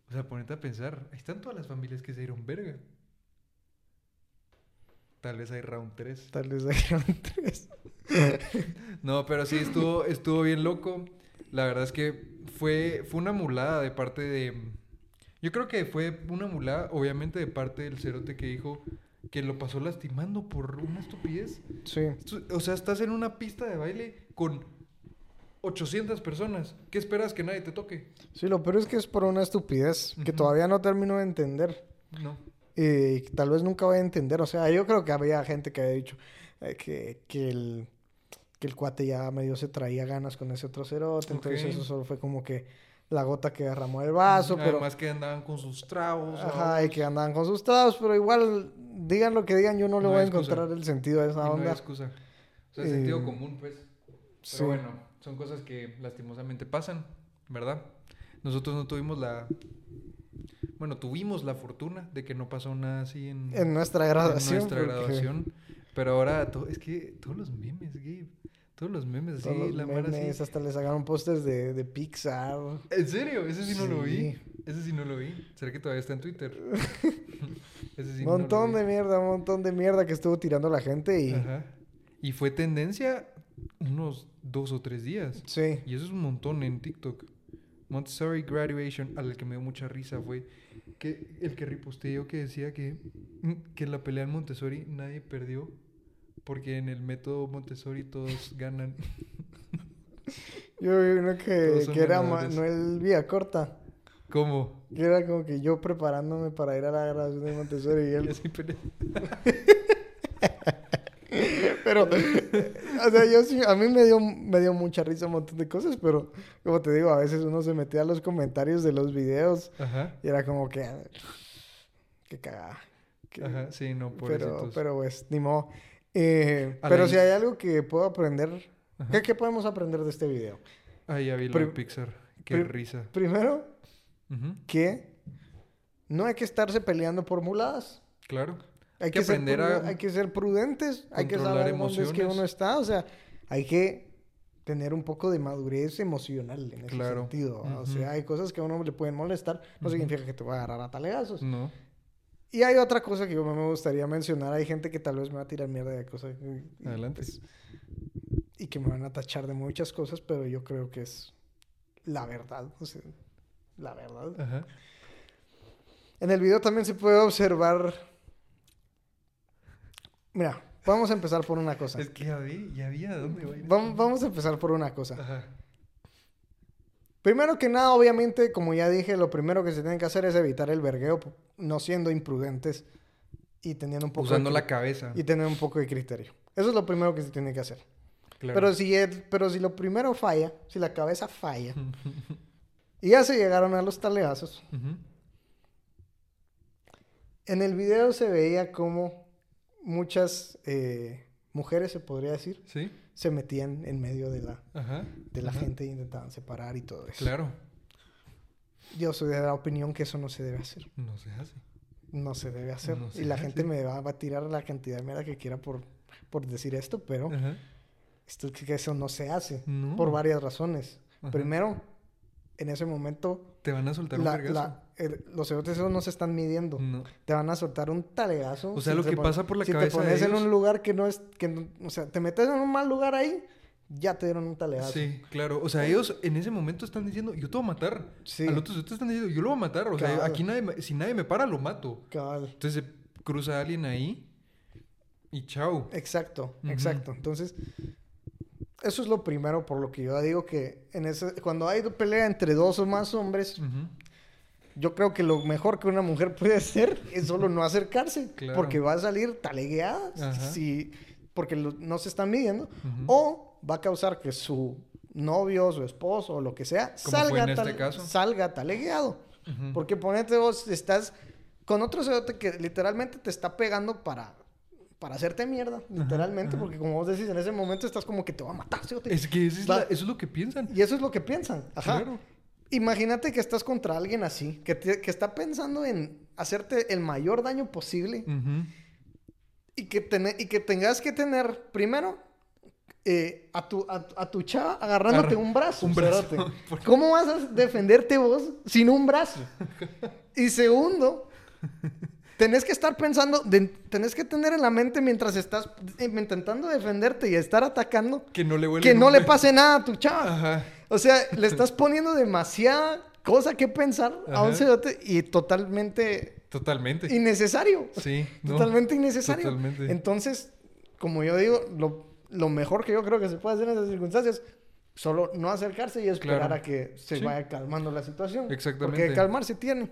O sea, ponete a pensar. Ahí están todas las familias que se dieron verga. Tal vez hay round 3. Tal vez hay tres. No, pero sí, estuvo, estuvo bien loco. La verdad es que fue, fue una mulada de parte de... Yo creo que fue una mulada, obviamente, de parte del cerote que dijo que lo pasó lastimando por una estupidez. Sí. O sea, estás en una pista de baile con 800 personas. ¿Qué esperas que nadie te toque? Sí, lo peor es que es por una estupidez que todavía no termino de entender. No. Y tal vez nunca voy a entender. O sea, yo creo que había gente que había dicho eh, que, que, el, que el cuate ya medio se traía ganas con ese otro cerote. Entonces eso solo fue como que la gota que derramó el vaso. pero Además que andaban con sus tragos. Ajá, y que andaban con sus tragos. Pero igual, digan lo que digan, yo no le No voy a encontrar el sentido a Y esa no hay onda. excusa. O sea, sentido Eh, común, pues. Pero Sí. bueno, son cosas que lastimosamente pasan, ¿verdad? Nosotros no tuvimos la... Bueno, tuvimos la fortuna de que no pasó nada así en, En nuestra en graduación. nuestra porque graduación. Pero ahora, es que todos los memes, Gabe. Todos los memes, los la mara memes, así. hasta le sacaron pósters de, de Pixar. ¿En serio? Ese sí no lo vi. Sí. Ese sí no lo vi. ¿Será que todavía está en Twitter? Ese sí Un no lo montón vi. de mierda, montón de mierda que estuvo tirando la gente y... Ajá. Y fue tendencia unos dos o tres días. Sí. Y eso es un montón en TikTok. Montessori Graduation, al que me dio mucha risa fue que el que riposteé yo que decía que, mm, que la pelea en Montessori nadie perdió porque en el método Montessori todos ganan. Yo vi uno que, que era. Manuel Villacorta. ¿Cómo? Que era como que yo preparándome para ir a la graduación de Montessori y él... Pero, o sea, yo sí, a mí me dio, me dio mucha risa un montón de cosas, pero como te digo, a veces uno se metía a los comentarios de los videos Ajá. y era como que... Qué cagada. que- Ajá, sí, no, pero, pobrecitos. pero pues, ni modo. Eh, pero si hay algo que puedo aprender... ¿Qué, qué podemos aprender de este video? Ah, ya vi lo de Pixar. Qué prim- risa. Primero, Ujú, que no hay que estarse peleando por muladas. Claro. Hay que que, ser aprender prude- a hay que ser prudentes, hay que saber dónde es que emociones. uno está, o sea, hay que tener un poco de madurez emocional en ese Claro. sentido. ¿va? O Ujú. sea, hay cosas que a uno le pueden molestar, no Ujú. significa que te va a agarrar a talegazos. No. Y hay otra cosa que yo me gustaría mencionar, hay gente que tal vez me va a tirar mierda de cosas y, Adelante. pues, y que me van a tachar de muchas cosas, pero yo creo que es la verdad, o sea, la verdad. Ajá. En el video también se puede observar. Mira, vamos a empezar por una cosa. Es que ya vi, ya vi a dónde va a ir. Vam- Vamos a empezar por una cosa. Ajá. Primero que nada, obviamente, como ya dije, lo primero que se tiene que hacer es evitar el vergueo, no siendo imprudentes y teniendo un poco Usando de, la cabeza. y tener un poco de criterio. Eso es lo primero que se tiene que hacer. Claro. Pero si el- pero si lo primero falla, si la cabeza falla y ya se llegaron a los talegazos, Ujú. En el video se veía como muchas eh, mujeres, se podría decir, Sí. se metían en medio de la, Ajá. de la ajá. gente e intentaban separar y todo eso. Claro. Yo soy de la opinión que eso no se debe hacer. No se hace. No se debe hacer. No y la hace. gente me va, va a tirar la cantidad de mierda que quiera por, por decir esto, pero Ajá. esto es que eso no se hace. No. Por varias razones. Ajá. Primero, en ese momento, Te van a soltar un la- vergazo. la- el- los cerotes no se están midiendo. No. te van a soltar un talegazo. O sea, si lo te que pasa por la si cabeza te de pones en un lugar que no es, que o sea, te metes en un mal lugar ahí, ya te dieron un talegazo. Sí, claro. O sea, ellos en ese momento están diciendo, yo te voy a matar. Sí. Al otro te están diciendo, yo lo voy a matar. O sea, aquí nadie, si nadie me para, lo mato. Cabal. Entonces se cruza alguien ahí y chao. Exacto, exacto. Entonces, eso es lo primero por lo que yo digo que en ese, cuando hay pelea entre dos o más hombres, yo creo que lo mejor que una mujer puede hacer es solo no acercarse, Claro. porque va a salir talegueada si, porque lo- no se están midiendo, o va a causar que su novio, su esposo o lo que sea salga, este tal- salga talegueado. Porque ponete vos, estás con otro cerote que literalmente te está pegando para, para hacerte mierda, literalmente, ajá. porque como vos decís, en ese momento estás como que te va a matar, cerote. Es que eso es, Va- la- eso es lo que piensan. Y eso es lo que piensan. Ajá. Claro. Imagínate que estás contra alguien así, que, te- que está pensando en hacerte el mayor daño posible Ujú. y, que tene- y que tengas que tener primero eh, a, tu, a, a tu chava agarrándote Agarra- un brazo. un brazo. ¿Cómo vas a defenderte vos sin un brazo? Y segundo, tenés que estar pensando, de- tenés que tener en la mente mientras estás eh, intentando defenderte y estar atacando, Que no le que no le pase nada a tu chava. Ajá. O sea, le estás poniendo demasiada cosa que pensar a un cerote y totalmente Totalmente. innecesario. Sí. no. Totalmente innecesario. Totalmente. Entonces, como yo digo, lo, lo mejor que yo creo que se puede hacer en esas circunstancias, solo no acercarse y esperar Claro. a que se Sí. vaya calmando la situación. Exactamente. Porque calmarse tiene,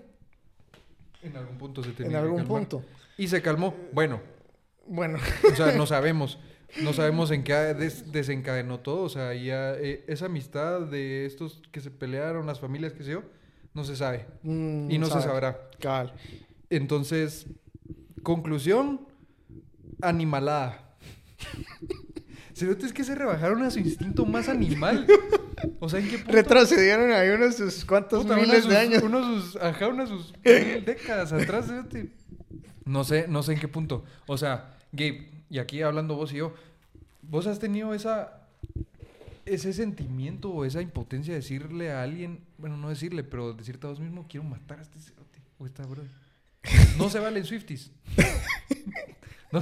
En algún punto se tenía en que algún calmar. punto. Y se calmó. Bueno, Bueno, o sea, no sabemos. No sabemos en qué des- desencadenó todo. O sea, ya eh, esa amistad de estos que se pelearon, las familias, qué sé yo, no se sabe. mm, Y no se sabrá. Cabal. Entonces, conclusión, animalada. Se nota es que se rebajaron a su instinto más animal. O sea, ¿en qué punto? Retrocedieron ahí unos sus cuantos Puta, miles de años. Unos sus, ajá, unas sus mil décadas atrás. No sé, no sé en qué punto. O sea, Gabe, y aquí hablando vos y yo, ¿vos has tenido esa ese sentimiento o esa impotencia de decirle a alguien, bueno, no decirle, pero decirte a vos mismo, quiero matar a este cerote o esta bro? No se valen Swifties. no.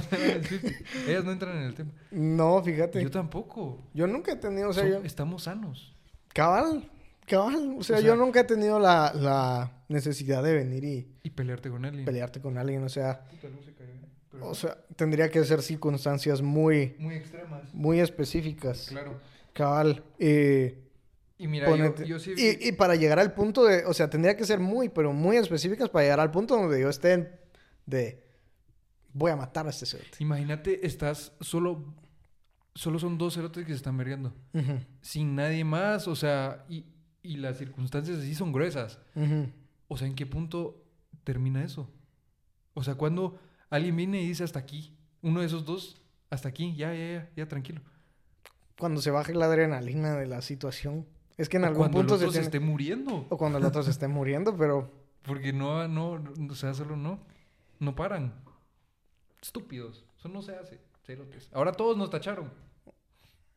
Ellas no entran en el tema. No, fíjate. Yo Yo, tampoco. nunca he tenido, o sea, Son- yo... Estamos sanos. Cabal, cabal. O sea, sea- yo nunca he tenido la, la necesidad de venir y Y pelearte con alguien. pelearte con alguien. O sea, Puta, ¿eh? Pero- o sea, tendría que ser circunstancias muy, muy extremas. muy específicas. Claro. Cabal. eh, Y mira, yo, ponete- yo sí. y, y para llegar al punto de, o sea, tendría que ser muy, pero muy específicas para llegar al punto donde yo esté en- de, voy a matar a este cerote. Imagínate, estás solo. Solo son dos cerotes que se están vergueando. Ujú, Sin nadie más, o sea, y, y las circunstancias así son gruesas. O sea, ¿en qué punto termina eso? O sea, cuando alguien viene y dice hasta aquí, uno de esos dos, hasta aquí, ya, ya, ya, ya, tranquilo. Cuando se baje la adrenalina de la situación. Es que en O algún cuando punto el otro se se esté muriendo. O cuando el otro se esté muriendo, pero... Porque no, no, o sea, solo no. No paran. Estúpidos. Eso no se hace. Cerotes. Ahora todos nos tacharon.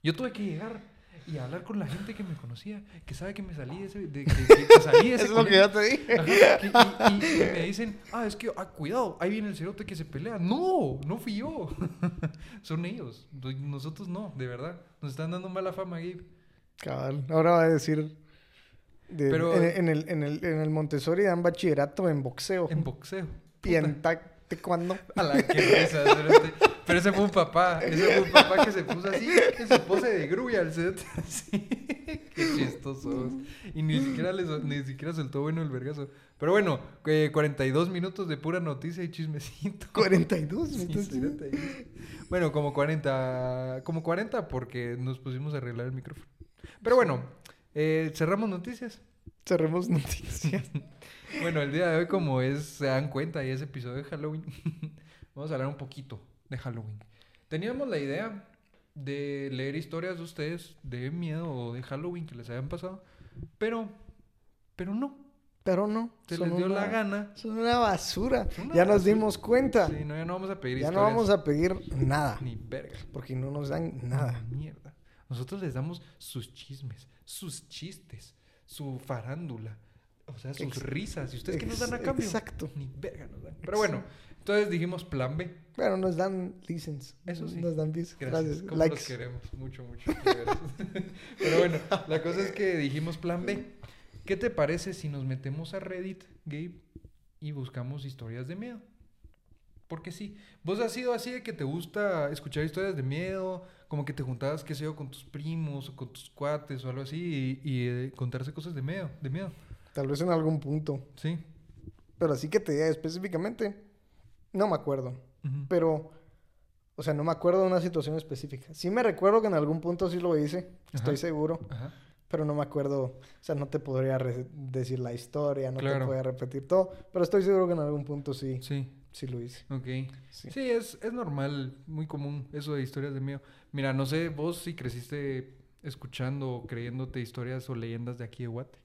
Yo tuve que llegar y hablar con la gente que me conocía, que sabe que me salí de ese, de, que salí de ese Es lo que yo te dije. Ajá, que- y, y- y me dicen, ah, es que, ah, cuidado, ahí viene el cerote que se pelea. No, no fui yo. Son ellos. Nosotros no, de verdad. Nos están dando mala fama, Gabe. Cabal. Ahora va a decir... de- Pero- en, en el, en, el, en el Montessori dan bachillerato en boxeo. En boxeo. y en taekwondo. A la que risa. Pero ese fue un papá. Ese fue un papá que se puso así, en su pose de grulla, el cerote. Así. Qué chistosos. Y ni siquiera, le sol- ni siquiera soltó bueno el vergazo. Pero bueno, eh, 42 minutos de pura noticia y chismecito. 42. Sí, entonces- cerote. Bueno, como 40. Como 40 porque nos pusimos a arreglar el micrófono. Pero bueno, eh, cerramos noticias. Cerremos noticias. Bueno, el día de hoy, como es, se dan cuenta, y es episodio de Halloween, vamos a hablar un poquito de Halloween. Teníamos la idea de leer historias de ustedes de miedo o de Halloween que les hayan pasado, pero, pero no, Pero no. se les dio una- la gana. Son una basura. Son una ya nos dimos cuenta. Sí, no, ya no vamos a pedir ya no vamos a pedir nada. Ni verga. Porque no nos dan nada. Mierda. Nosotros les damos sus chismes, sus chistes, su farándula, o sea, sus Ex- risas. ¿Y ustedes qué nos dan a cambio? exacto. Ni verga nos dan. Pero bueno, entonces dijimos plan B. Pero nos dan license. Eso sí. Nos dan vis. Gracias. Gracias. ¿Cómo Likes. los queremos? Mucho, mucho. Pero bueno, la cosa es que dijimos plan B. ¿Qué te parece si nos metemos a Reddit, Gabe, y buscamos historias de miedo? Porque sí. ¿Vos has sido así de que te gusta escuchar historias de miedo? Como que te juntabas, qué sé yo, con tus primos o con tus cuates o algo así y, y, eh, contarse cosas de miedo, de miedo. Tal vez en algún punto. Sí. Pero así que te diga específicamente. No me acuerdo. Pero. O sea, no me acuerdo de una situación específica. Sí me recuerdo que en algún punto sí lo hice. Estoy seguro. Ajá. Pero no me acuerdo. O sea, no te podría decir la historia. No te Claro. podría repetir todo. Pero estoy seguro que en algún punto sí. Sí. Sí lo hice. Ok. Sí. Sí, es, es normal, muy común eso de historias de miedo. Mira, no sé, vos si creciste escuchando o creyéndote historias o leyendas de aquí de Guate.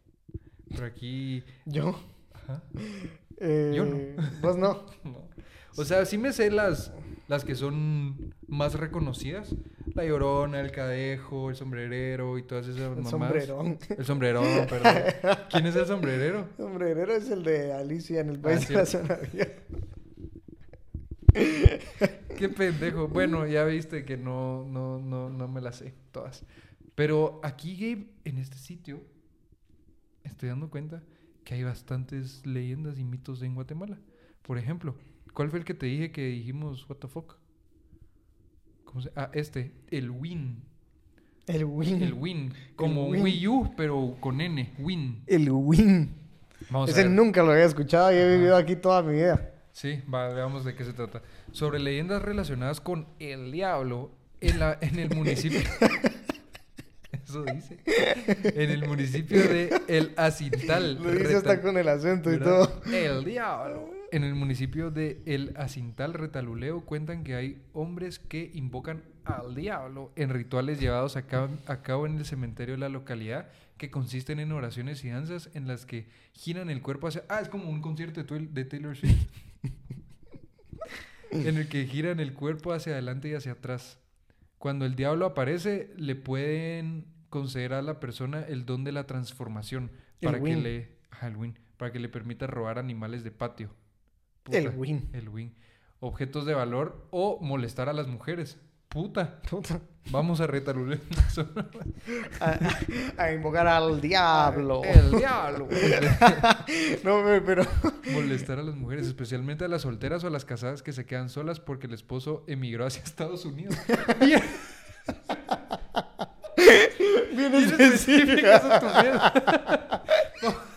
Pero aquí... Yo. Ajá. Eh, Yo no. Vos no. No. O sea, sí me sé las, las que son más reconocidas. La Llorona, el Cadejo, el Sombrerero y todas esas El mamás. sombrerón. El Sombrerón, perdón. ¿Quién es el Sombrerero? Sombrerero es el de Alicia en el País Ah, de la. Zanahoria. Qué pendejo. Bueno, ya viste que no, no, no, no me las sé todas. Pero aquí, Gabe, en este sitio, estoy dando cuenta que hay bastantes leyendas y mitos en Guatemala. Por ejemplo, ¿cuál fue el que te dije que dijimos, what the fuck? ¿Cómo se- Ah, este, el Win. El Win. El Win. Como Win. Wii U, pero con N. Win. El Win. Vamos a Ese ver. nunca lo había escuchado y he vivido aquí toda mi vida. Sí, va, veamos de qué se trata. Sobre leyendas relacionadas con el diablo en, la, en el municipio. Eso dice. En el municipio de El Acintal. Lo dice hasta con el acento y todo. El diablo. En el municipio de El Acintal, Retaluleo, cuentan que hay hombres que invocan al diablo en rituales llevados a cabo, a cabo en el cementerio de la localidad que consisten en oraciones y danzas en las que giran el cuerpo hacia... Ah, es como un concierto de Taylor Swift. en el que giran el cuerpo hacia adelante y hacia atrás. Cuando el diablo aparece, le pueden conceder a la persona el don de la transformación El para que win. le ajá, el win, para que le permita robar animales de patio. El win. El win. Objetos de valor o molestar a las mujeres. Puta. Puta. Vamos a retarulear. A, a invocar al diablo. El diablo. No, pe- pero. molestar a las mujeres, especialmente a las solteras o a las casadas que se quedan solas porque el esposo emigró hacia Estados Unidos. Bien, Bien bien específica esa tu mierda.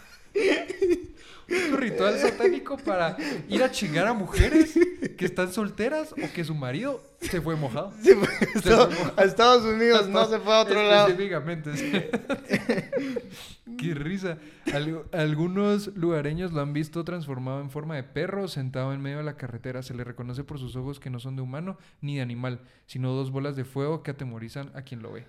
Un ritual satánico para ir a chingar a mujeres que están solteras o que su marido se fue mojado. Fue a Estados- a Estados Unidos, no se fue a otro lado. Específicamente, sí. Qué risa. Algu- algunos lugareños lo han visto transformado en forma de perro sentado en medio de la carretera. Se le reconoce por sus ojos que no son de humano ni de animal, sino dos bolas de fuego que atemorizan a quien lo ve.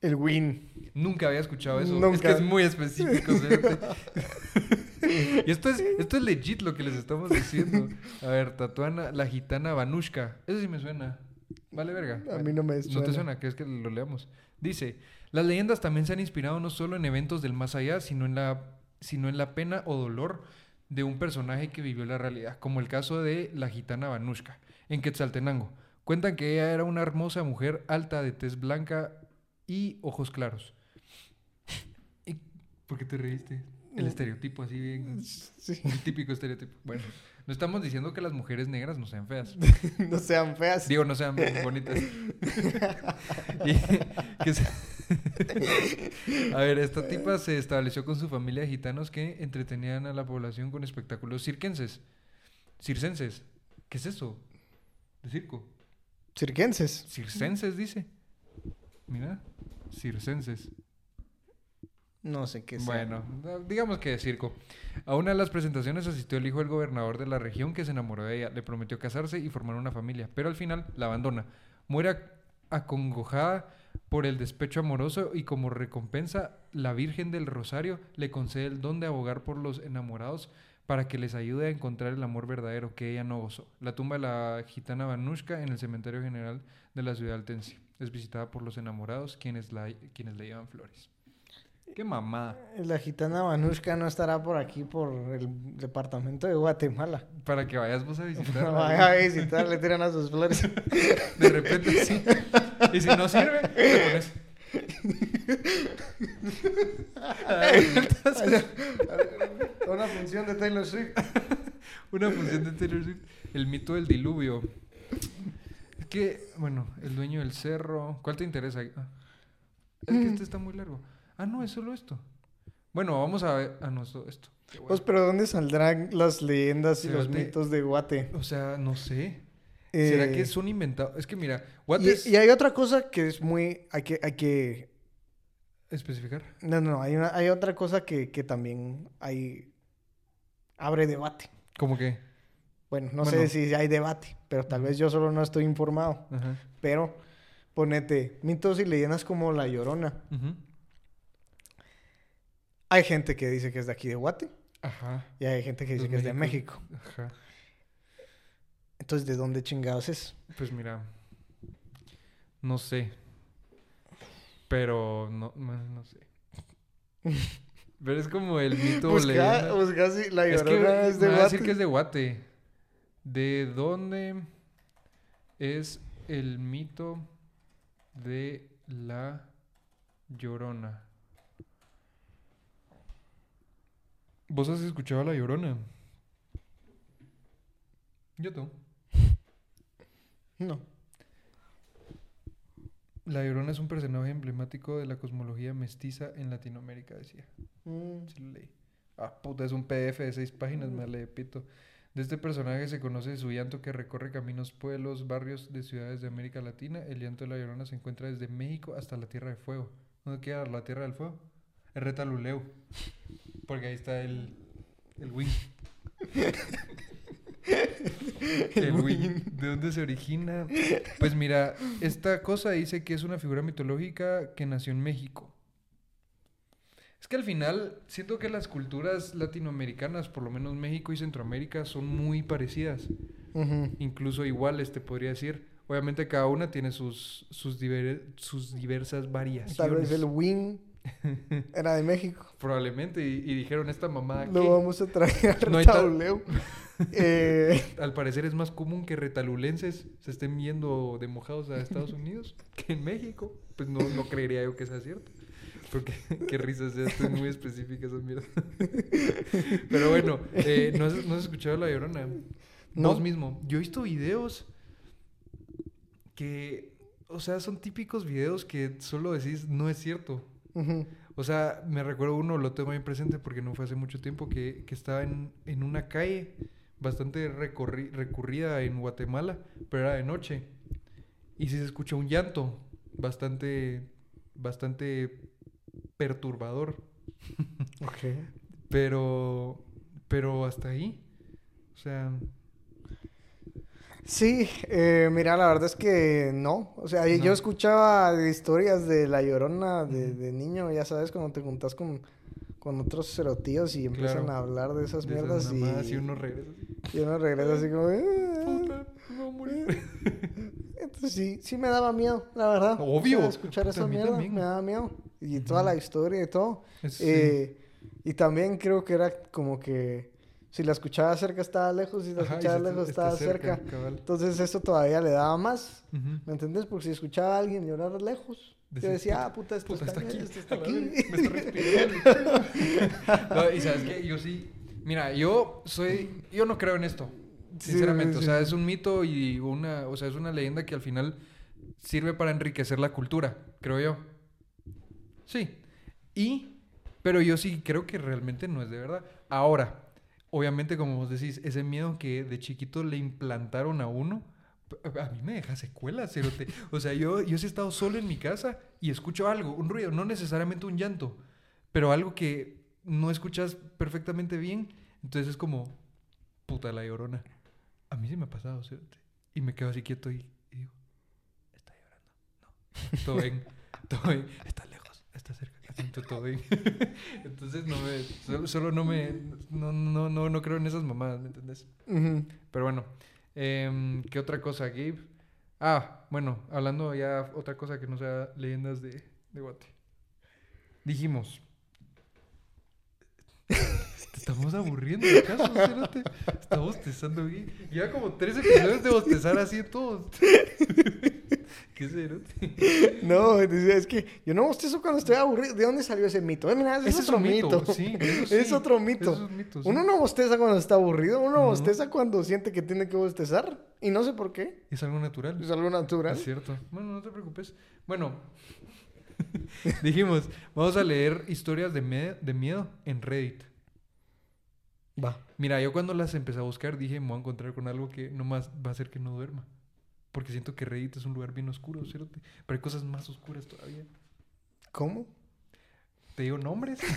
El win. Nunca había escuchado eso. Es que es muy específico. y esto es, esto es legit lo que les estamos diciendo. A ver, Tatuana, la gitana Vanushka. Eso sí me suena. Vale, verga. A mí no me ¿No te suena. suena? ¿Crees que lo leamos? Dice, las leyendas también se han inspirado no solo en eventos del más allá, sino en la, sino en la pena o dolor de un personaje que vivió la realidad, como el caso de la gitana Vanushka, en Quetzaltenango. Cuentan que ella era una hermosa mujer alta de tez blanca y ojos claros. ¿Y ¿Por qué te reíste? El estereotipo así bien... Sí. El típico estereotipo. Bueno, no estamos diciendo que las mujeres negras no sean feas. No sean feas. Digo, no sean bonitas. Y que se- a ver, esta tipa se estableció con su familia de gitanos que entretenían a la población con espectáculos circenses. Circenses. ¿Qué es eso? De circo. Cirquenses. Circenses, dice. Mira, circenses. No sé qué sea. Bueno, digamos que de circo. A una de las presentaciones asistió el hijo del gobernador de la región que se enamoró de ella, le prometió casarse y formar una familia, pero al final la abandona. Muere ac- acongojada por el despecho amoroso y como recompensa la Virgen del Rosario le concede el don de abogar por los enamorados para que les ayude a encontrar el amor verdadero que ella no gozó. La tumba de la gitana Vanushka en el cementerio general de la ciudad altense es visitada por los enamorados quienes, la, quienes le llevan flores. ¡Qué mamada! La gitana Vanushka no estará por aquí, por el departamento de Guatemala. Para que vayas vos a visitar. Vaya a visitar, le tiran a sus flores. De repente sí. Y si no sirve, te pones. Una función de Taylor Swift. Una función de Taylor Swift. El mito del diluvio. Es que, bueno, el dueño del cerro. ¿Cuál te interesa? Ah, Es que este está muy largo. Ah, no, es solo esto. Bueno, vamos a ver. Ah, no, esto. esto. Pues, pero ¿dónde saldrán las leyendas y los mitos de Guate? O sea, no sé. ¿Será Eh, que son inventados? Es que mira, y, Guates. y hay otra cosa que es muy... Hay que... Hay que Especificar. no, no, hay, una, hay otra cosa que, que también hay... Abre debate. ¿Cómo que? Bueno, no Bueno. sé si hay debate, pero tal vez yo solo no estoy informado. Ajá. Pero ponete mitos y leyendas como La Llorona. Hay gente que dice que es de aquí de Guate Ajá. y hay gente que dice que es de México. Ajá. Entonces, ¿de dónde chingados es? Pues mira, no sé. Pero no, no, sé. Pero es como el mito Busca, leyenda. busca si La Es que Llorona es, de decir Guate. que es de Guate. ¿De dónde es el mito de la Llorona? ¿Vos has escuchado a la Llorona? Yo tú. No. La Llorona es un personaje emblemático de la cosmología mestiza en Latinoamérica, decía. Mm, Sí lo leí. Ah, puta, es un PDF de seis páginas, me le pito. De este personaje se conoce su llanto que recorre caminos, pueblos, barrios de ciudades de América Latina. El llanto de la Llorona se encuentra desde México hasta la Tierra de Fuego. ¿Dónde queda la Tierra del Fuego? Es Retaluleu. Porque ahí está el, el wing. El Win. ¿De dónde se origina? Pues mira, esta cosa dice que es una figura mitológica que nació en México. Es que al final siento que las culturas latinoamericanas, por lo menos México y Centroamérica, son muy parecidas. Incluso iguales, te podría decir. Obviamente cada una tiene sus, sus, diver- sus diversas variaciones. Tal vez el win era de México. Probablemente. Y, y dijeron esta mamá Lo vamos a traer al No tableo. Eh, al parecer es más común que retalulenses se estén yendo de mojados a Estados Unidos que en México. Pues no, no creería yo que sea cierto. Porque qué risa sea, esto es muy específica esa mierda. Pero bueno, eh, ¿no, has, ¿no has escuchado La Llorona? No. Vos mismo. Yo he visto videos que, o sea, son típicos videos que solo decís, no es cierto. O sea, me recuerdo uno, lo tengo bien presente porque no fue hace mucho tiempo, que, que estaba en, en una calle bastante recorri- recurrida en Guatemala, pero era de noche. Y sí se escucha un llanto bastante, bastante perturbador. Ok. Pero, pero hasta ahí. O sea, Sí, eh, mira, la verdad es que no. O sea, yo escuchaba historias de La Llorona de, de niño, ya sabes, cuando te juntas con, con otros cerotíos y empiezan Claro. a hablar de esas de esas mierdas y, uno regresa y uno regresa así como... Puta, me voy a morir. Entonces sí, sí me daba miedo, la verdad. Obvio. O sea, escuchar esa mierda también. me daba miedo. Y toda la historia y todo. Eh, y también creo que era como que si la escuchaba cerca estaba lejos, si la Ajá, escuchaba lejos estaba cerca. Entonces eso todavía le daba más. ¿Me entendés? Porque si escuchaba a alguien llorar lejos, Decís, yo decía, ah, puta, esto Puta, está, está aquí, esto está aquí. me está respirando. No, y sabes que yo sí, mira, yo soy, yo no creo en esto, Sí, sinceramente, sí, o sea, sí. es un mito y una, o sea, es una leyenda que al final sirve para enriquecer la cultura, creo yo. Sí. Y, pero yo sí creo que realmente no es de verdad. Ahora, obviamente, como vos decís, ese miedo que de chiquito le implantaron a uno, a mí me deja secuelas, cerote. O sea, yo, yo sí he estado solo en mi casa y escucho algo, un ruido, no necesariamente un llanto, pero algo que no escuchas perfectamente bien. Entonces es como, puta la llorona. A mí sí me ha pasado, cerote. Y me quedo así quieto y, digo, está llorando. No, todo bien, todo bien. Está está cerca, siento todo bien. Entonces no me, solo, solo no me, no, no, no, no creo en esas mamadas, ¿me entendés? Ujú. Pero bueno, em, ¿qué otra cosa, Gabe? Ah, bueno, hablando ya otra cosa que no sea leyendas de, de Guate. Dijimos. Te estamos aburriendo, ¿acaso, cerote? Está bostezando bien. Ya como tres episodios de bostezar así en todos. No, es que yo no bostezo cuando estoy aburrido. ¿De dónde salió ese mito? Eh, mira, ese es otro mito. Sí, eso sí. Es otro mito. Eso es mito, sí. Uno no bosteza cuando está aburrido, uno No. bosteza cuando siente que tiene que bostezar. Y no sé por qué. Es algo natural. Es algo natural. Es cierto. Bueno, no te preocupes. Bueno, dijimos, vamos a leer historias de, de miedo en Reddit. Va. Mira, yo cuando las empecé a buscar dije, me voy a encontrar con algo que nomás va a hacer que no duerma. Porque siento que Reddit es un lugar bien oscuro, ¿cierto? Pero hay cosas más oscuras todavía. ¿Cómo? ¿Te digo nombres?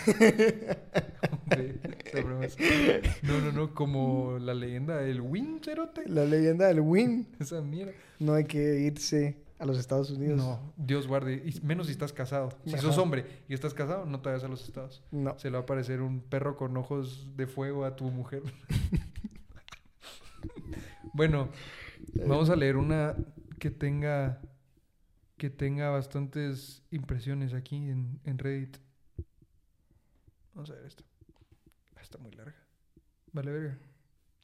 No, no, no, como la leyenda del Win, cerote. La leyenda del Win. Esa mierda. No hay que irse a los Estados Unidos. No, Dios guarde. Y menos si estás casado. Si Ajá. sos hombre y estás casado, no te vayas a los estados. No. Se le va a aparecer un perro con ojos de fuego a tu mujer. bueno, vamos a leer una que tenga que tenga bastantes impresiones aquí en, en Reddit. Vamos a ver esta. Ah, Está muy larga. Vale, verga.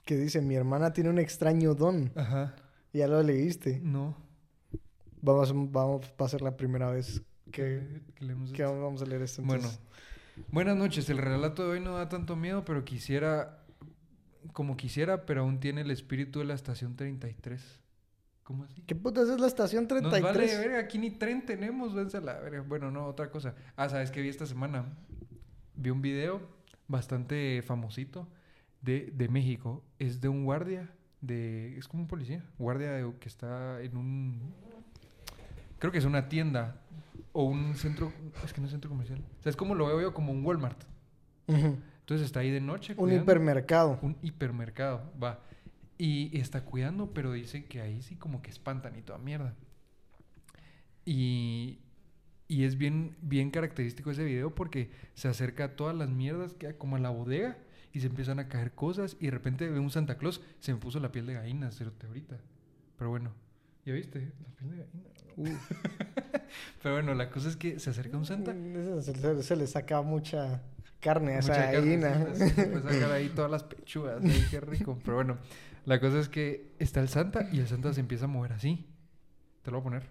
Que dice, mi hermana tiene un extraño don. Ajá. Ya lo leíste. No. Vamos, vamos, va a ser la primera vez que, que leemos que vamos a leer esto. Bueno, entonces. buenas noches. El relato de hoy no da tanto miedo, pero quisiera, como quisiera, pero aún tiene el espíritu de la estación 33. ¿Cómo así? ¿Qué putas es la estación Nos 33? vale, verga, aquí ni tren tenemos, a la verga. Bueno, no, otra cosa. Ah, ¿sabes qué vi esta semana? Vi un video bastante famosito de, de México. Es de un guardia, de es como un policía, guardia de- que está en un... Creo que es una tienda o un centro... Es que no es centro comercial. O sea, es como lo veo yo, como un Walmart. Ujú. Entonces está ahí de noche. Un cuidando. hipermercado. Un hipermercado, va. Y está cuidando, pero dice que ahí sí como que espantan y toda mierda. Y, y es bien, bien característico ese video porque se acerca a todas las mierdas que como a la bodega y se empiezan a caer cosas y de repente ve un Santa Claus, se me puso la piel de gallina, cerote, ahorita. Pero bueno, ¿ya viste? La piel de gallina. Pero bueno, la cosa es que se acerca un Santa. Mm, Se, se- se le saca mucha carne a esa Mucha gallina. carnecita, sí, se puede sacar ahí todas las pechugas, qué rico. Pero bueno, la cosa es que está el Santa y el Santa se empieza a mover así. Te lo voy a poner.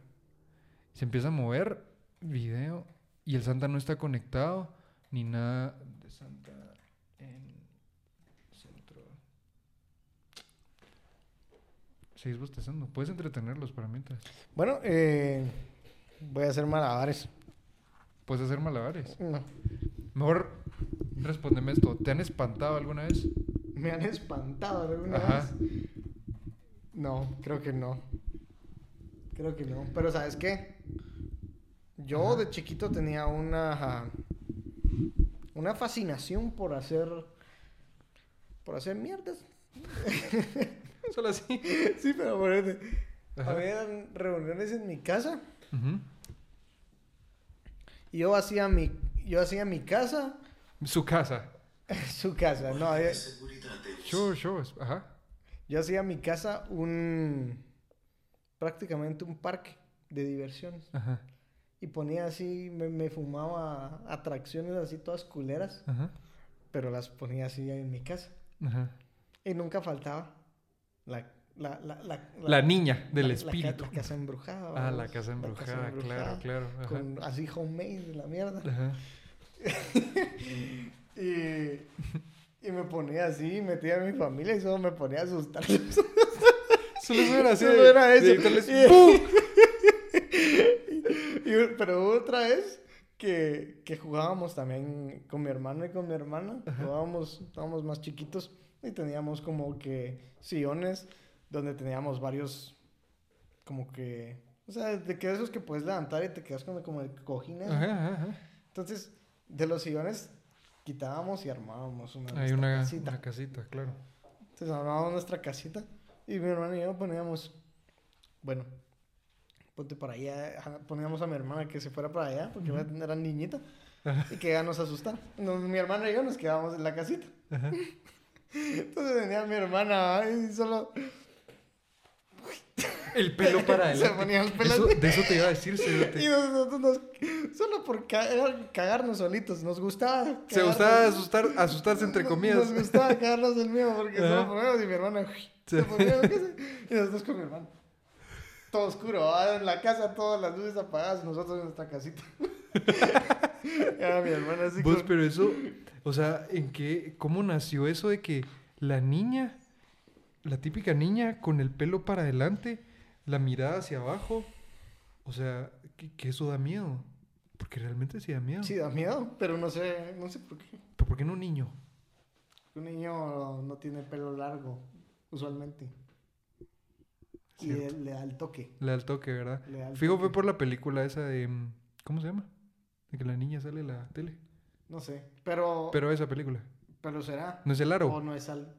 Se empieza a mover, video, y el Santa no está conectado ni nada de Santa en centro. Seguís bostezando. Puedes entretenerlos para mientras. Bueno, eh, voy a hacer malabares. Puedes hacer malabares. No. Mejor respóndeme esto. ¿Te han espantado alguna vez? ¿Me han espantado alguna Ajá. vez? No, creo que no. Creo que no. Pero ¿sabes qué? Yo Ajá. de chiquito tenía una... Una fascinación por hacer... Por hacer mierdas. Solo así. sí, pero por eso... Ajá. Había reuniones en mi casa. Y yo hacía mi... Yo hacía mi casa... Su casa. Su casa, no. Yo, Sure, sure. Ajá. yo hacía mi casa un... Prácticamente un parque de diversiones. Ajá. Y ponía así, me, me fumaba atracciones así todas culeras, Ajá. pero las ponía así en mi casa. Ajá. Y nunca faltaba la, la, la, la, La niña del espíritu. La, casa embrujada. Ah, la casa embrujada, claro, claro. Ajá. Con así homemade la mierda. Ajá. Y, y me ponía así, metía a mi familia y solo me ponía a asustar. Solo eso era así. Solo de- era de eso. Y- pero otra vez que, que jugábamos también con mi hermano y con mi hermana. Jugábamos, estábamos más chiquitos y teníamos como que sillones donde teníamos varios, como que, o sea, de que esos que puedes levantar y te quedas con como el cojín. ajá, ajá. Entonces, de los sillones quitábamos y armábamos una, Hay nuestra una casita. una casita, claro. Entonces armábamos nuestra casita y mi hermano y yo poníamos, bueno, ponte para allá, poníamos a mi hermana que se fuera para allá porque era niñita y que ya nos asustara. Entonces, mi hermana y yo nos quedábamos en la casita. Entonces venía mi hermana y solo El pelo para Se adelante. ponía el pelo Eso- de eso te iba a decir, y cerote. nosotros nos, solo por cagarnos solitos, nos gustaba. Se gustaba asustar, asustarse entre Nos- comillas. Nos gustaba cagarnos del miedo porque Ajá. solo poníamos y mi hermana Sí. se ponía, ¿qué sé? y nosotros con mi hermano. Todo oscuro, ¿va? en la casa todas las luces apagadas y nosotros en nuestra casita. Era mi hermana así Vos, con- pero eso, o sea, ¿en qué, cómo nació eso de que la niña, la típica niña con el pelo para adelante, la mirada hacia abajo, o sea, que, que eso da miedo? Porque realmente sí da miedo. Sí, da miedo, pero no sé, no sé por qué. ¿Pero por qué no un niño? Un niño no tiene pelo largo, usualmente. Y Cierto. le da el toque. Le da el toque, ¿verdad? Le da el Fijo fue toque. por la película esa de, mm, ¿cómo se llama? De que la niña sale en la tele. No sé, pero, pero, Pero esa película. será. ¿No es el aro? O no es al...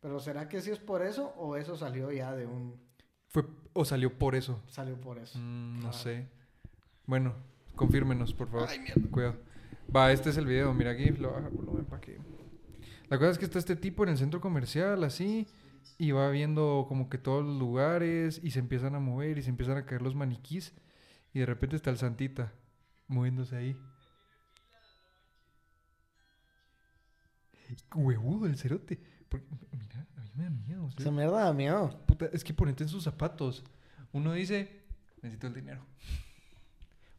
Pero será que sí es por eso o eso salió ya de un... Fue, o salió por eso. Salió por eso. Mm, no Claro. sé. Bueno, confírmenos, por favor. Ay, mierda. Cuidado. Va, este es el video. Mira aquí, lo baja volumen para que. La cosa es que está este tipo en el centro comercial, así, y va viendo como que todos los lugares, y se empiezan a mover, y se empiezan a caer los maniquís, y de repente está el Santita moviéndose ahí. Huevudo el cerote. Porque, mira, a mí me da miedo. Esa cerote. mierda da miedo. Puta, es que ponete en sus zapatos. Uno dice, necesito el dinero.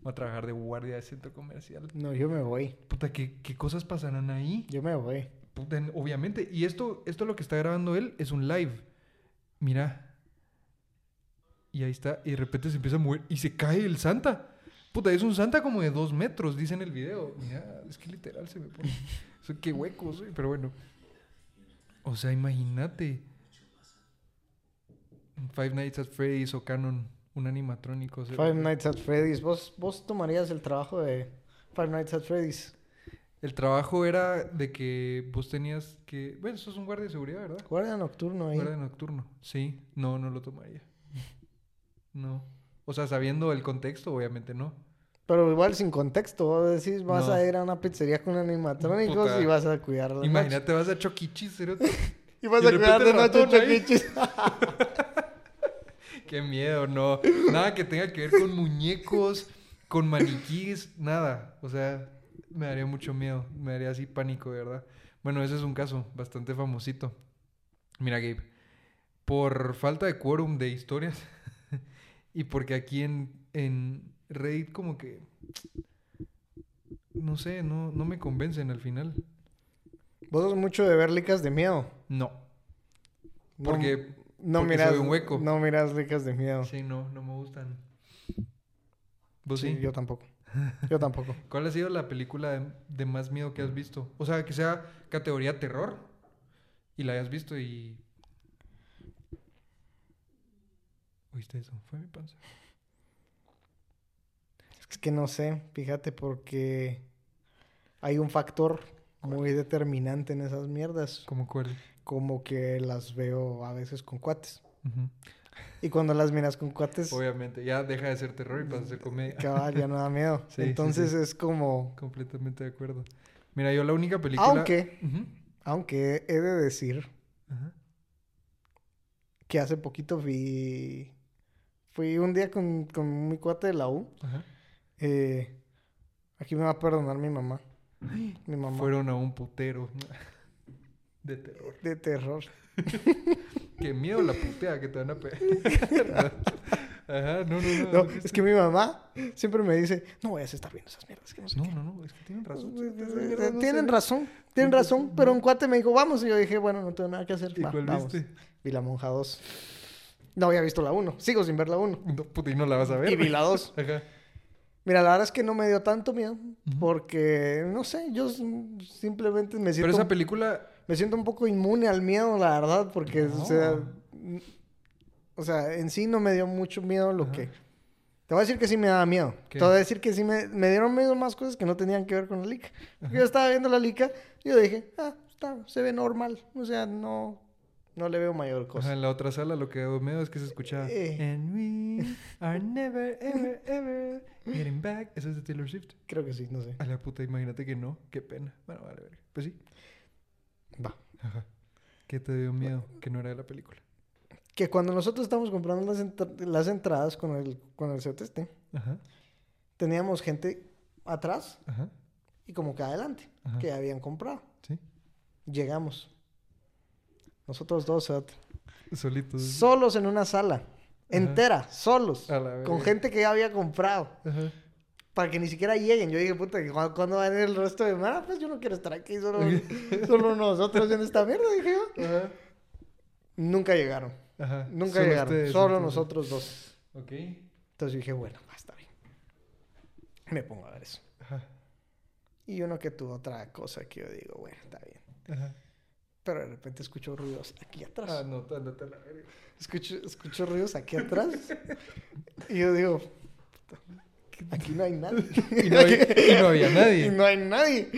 Voy a trabajar de guardia de centro comercial. No, yo me voy. Puta, ¿qué, qué cosas pasarán ahí? Yo me voy. Puta, obviamente. Y esto, esto lo que está grabando él es un live. Mira. Y ahí está. Y de repente se empieza a mover y se cae el Santa. Puta, es un Santa como de dos metros, dice en el video. Mira, es que literal se me pone. Qué hueco soy, pero bueno. O sea, imagínate. Five Nights at Freddy's o Canon, un animatrónico. Five Nights at Freddy's. ¿Vos, vos tomarías el trabajo de Five Nights at Freddy's? El trabajo era de que vos tenías que... Bueno, eso es un guardia de seguridad, ¿verdad? Guardia nocturno ahí. Guardia nocturno. Sí. No, no lo tomaría. No. O sea, sabiendo el contexto, obviamente no. Pero igual sin contexto, vos decís, vas No. a ir a una pizzería con animatrónicos Puta. y vas a cuidar de Imagínate, vas a Choquichis, cerote. Y vas y a cuidar de noche choquichis. Qué miedo, no. Nada que tenga que ver con muñecos, con maniquís, nada. O sea, me daría mucho miedo. Me daría así pánico, verdad. Bueno, ese es un caso bastante famosito. Mira, Gabe. Por falta de quórum de historias y porque aquí en, en Reddit como que... No sé, no, no me convencen al final. Vos sos mucho de ver licas de miedo. No. No- Porque... no porque miras soy un hueco. No miras licas de miedo. Sí, no, no me gustan. ¿Vos Sí, sí? yo tampoco. Yo tampoco. ¿Cuál ha sido la película de, de más miedo que has visto? O sea, que sea categoría terror y la hayas visto y... ¿Oíste eso? Fue mi panza. Es que no sé, fíjate, porque hay un factor muy determinante en esas mierdas. ¿Cómo cuál? Como que las veo a veces con cuates. Ujú. Y cuando las miras con cuates, Obviamente, ya deja de ser terror y pasa a ser comedia. cabal, ya no da miedo. Sí, Entonces sí. es como... Completamente de acuerdo. Mira, yo la única película... Aunque, aunque he de decir Ajá. que hace poquito fui... Fui un día con, con mi cuate de la U. Ajá. Eh, aquí me va a perdonar mi mamá. Mi mamá. Fueron a un putero de terror. De terror. Qué miedo la putea que te van a pegar. Ajá, no, no, no. No, ¿qué es que mi mamá siempre me dice, no vayas a estar viendo esas mierdas. Que no sé No, qué". no, no, es que tienen razón. Eh, Tienen razón, tienen razón. Pero un cuate me dijo, vamos. Y yo dije, bueno, no tengo nada que hacer. ¿Y va, cuál vamos. viste? Vi la monja 2. No había visto la 1. Sigo sin ver la 1. No, puta, y no la vas a ver. Y vi la 2. Ajá. Mira, la verdad es que no me dio tanto miedo. Porque, no sé, yo simplemente me Pero siento, esa película. me siento un poco inmune al miedo, la verdad. Porque, o sea, n- o sea, en sí no me dio mucho miedo lo Ajá. que... Te voy a decir que sí me daba miedo. ¿Qué? Te voy a decir que sí me, me dieron miedo más cosas que no tenían que ver con la lica. Porque yo estaba viendo la lica y yo dije, ah, está, se ve normal. O sea, no, no le veo mayor cosa. Ajá, en la otra sala lo que miedo es que se escuchaba. Eh. And we are never, ever, ever getting back. Eso es de Taylor Swift. Creo que sí, no sé. A la puta, imagínate que no. Qué pena. Bueno, vale, vale. Pues sí. Va. Ajá. ¿Qué te dio miedo? Que no era de la película. Que cuando nosotros estábamos comprando las, entra- las entradas con el, con el CTST, Ajá. teníamos gente atrás Ajá. y como que adelante, Ajá. que habían comprado. Sí. Llegamos. Nosotros dos, Solitos. solos en una sala, entera, solos, con gente que ya había comprado. Ajá. para que ni siquiera lleguen. Yo dije, puta, ¿cu- ¿cuándo va a venir el resto de mara? Pues yo no quiero estar aquí, solo, solo nosotros en esta mierda, dije yo. Ajá. Nunca llegaron, Ajá. nunca Solo llegaron, ustedes, solo nosotros dos. Ok. Entonces dije, bueno, está bien. Me pongo a ver eso. Ajá. Y uno que tuvo otra cosa que yo digo, bueno, está bien. Ajá. Pero de repente escucho ruidos aquí atrás. Ah, no, ándate a la verga. Escucho, escucho ruidos aquí atrás. y yo digo, aquí no hay nadie. Y no, hay- y no había Y nadie. no hay nadie.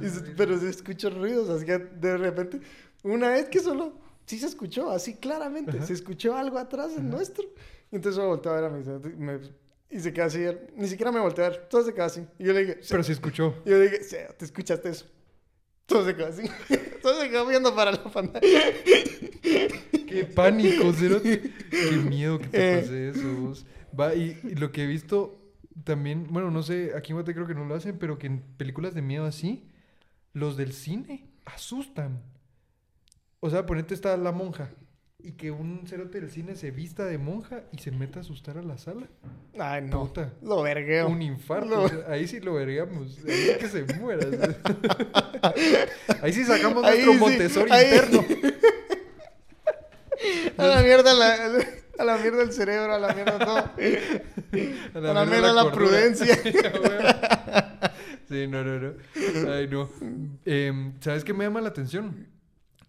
Y se- pero se escuchó ruidos, así que de repente, una vez que solo, sí se escuchó, así claramente, Ajá. se escuchó algo atrás del nuestro. Y entonces yo volteé a ver a mi me- y se quedó así, ni siquiera me volteé a ver, todo se quedó así. Y yo le dije, Pero se escuchó. y yo le dije, "Sí, ¿te escuchaste eso? Todo se quedó así. todo se quedó viendo para la pantalla. Qué pánico, cerote. Qué miedo que te Eh. pase eso. vos. Va, y, y lo que he visto también, bueno, no sé, aquí en Guate creo que no lo hacen, pero que en películas de miedo así, los del cine asustan. O sea, ponete está la monja. Y que un cerote del cine se vista de monja y se meta a asustar a la sala. Ay, no. Puta. Lo vergueo. Un infarto. No. o sea, ahí sí lo veríamos. Ahí es que se muera. ahí sí sacamos Ahí nuestro sí, Montessori ahí- interno. A la mierda la, a la mierda el cerebro, a la mierda todo. A la, mierda la, prudencia. sí, no, no, no. Ay, no. Em, ¿Sabes qué me llama la atención?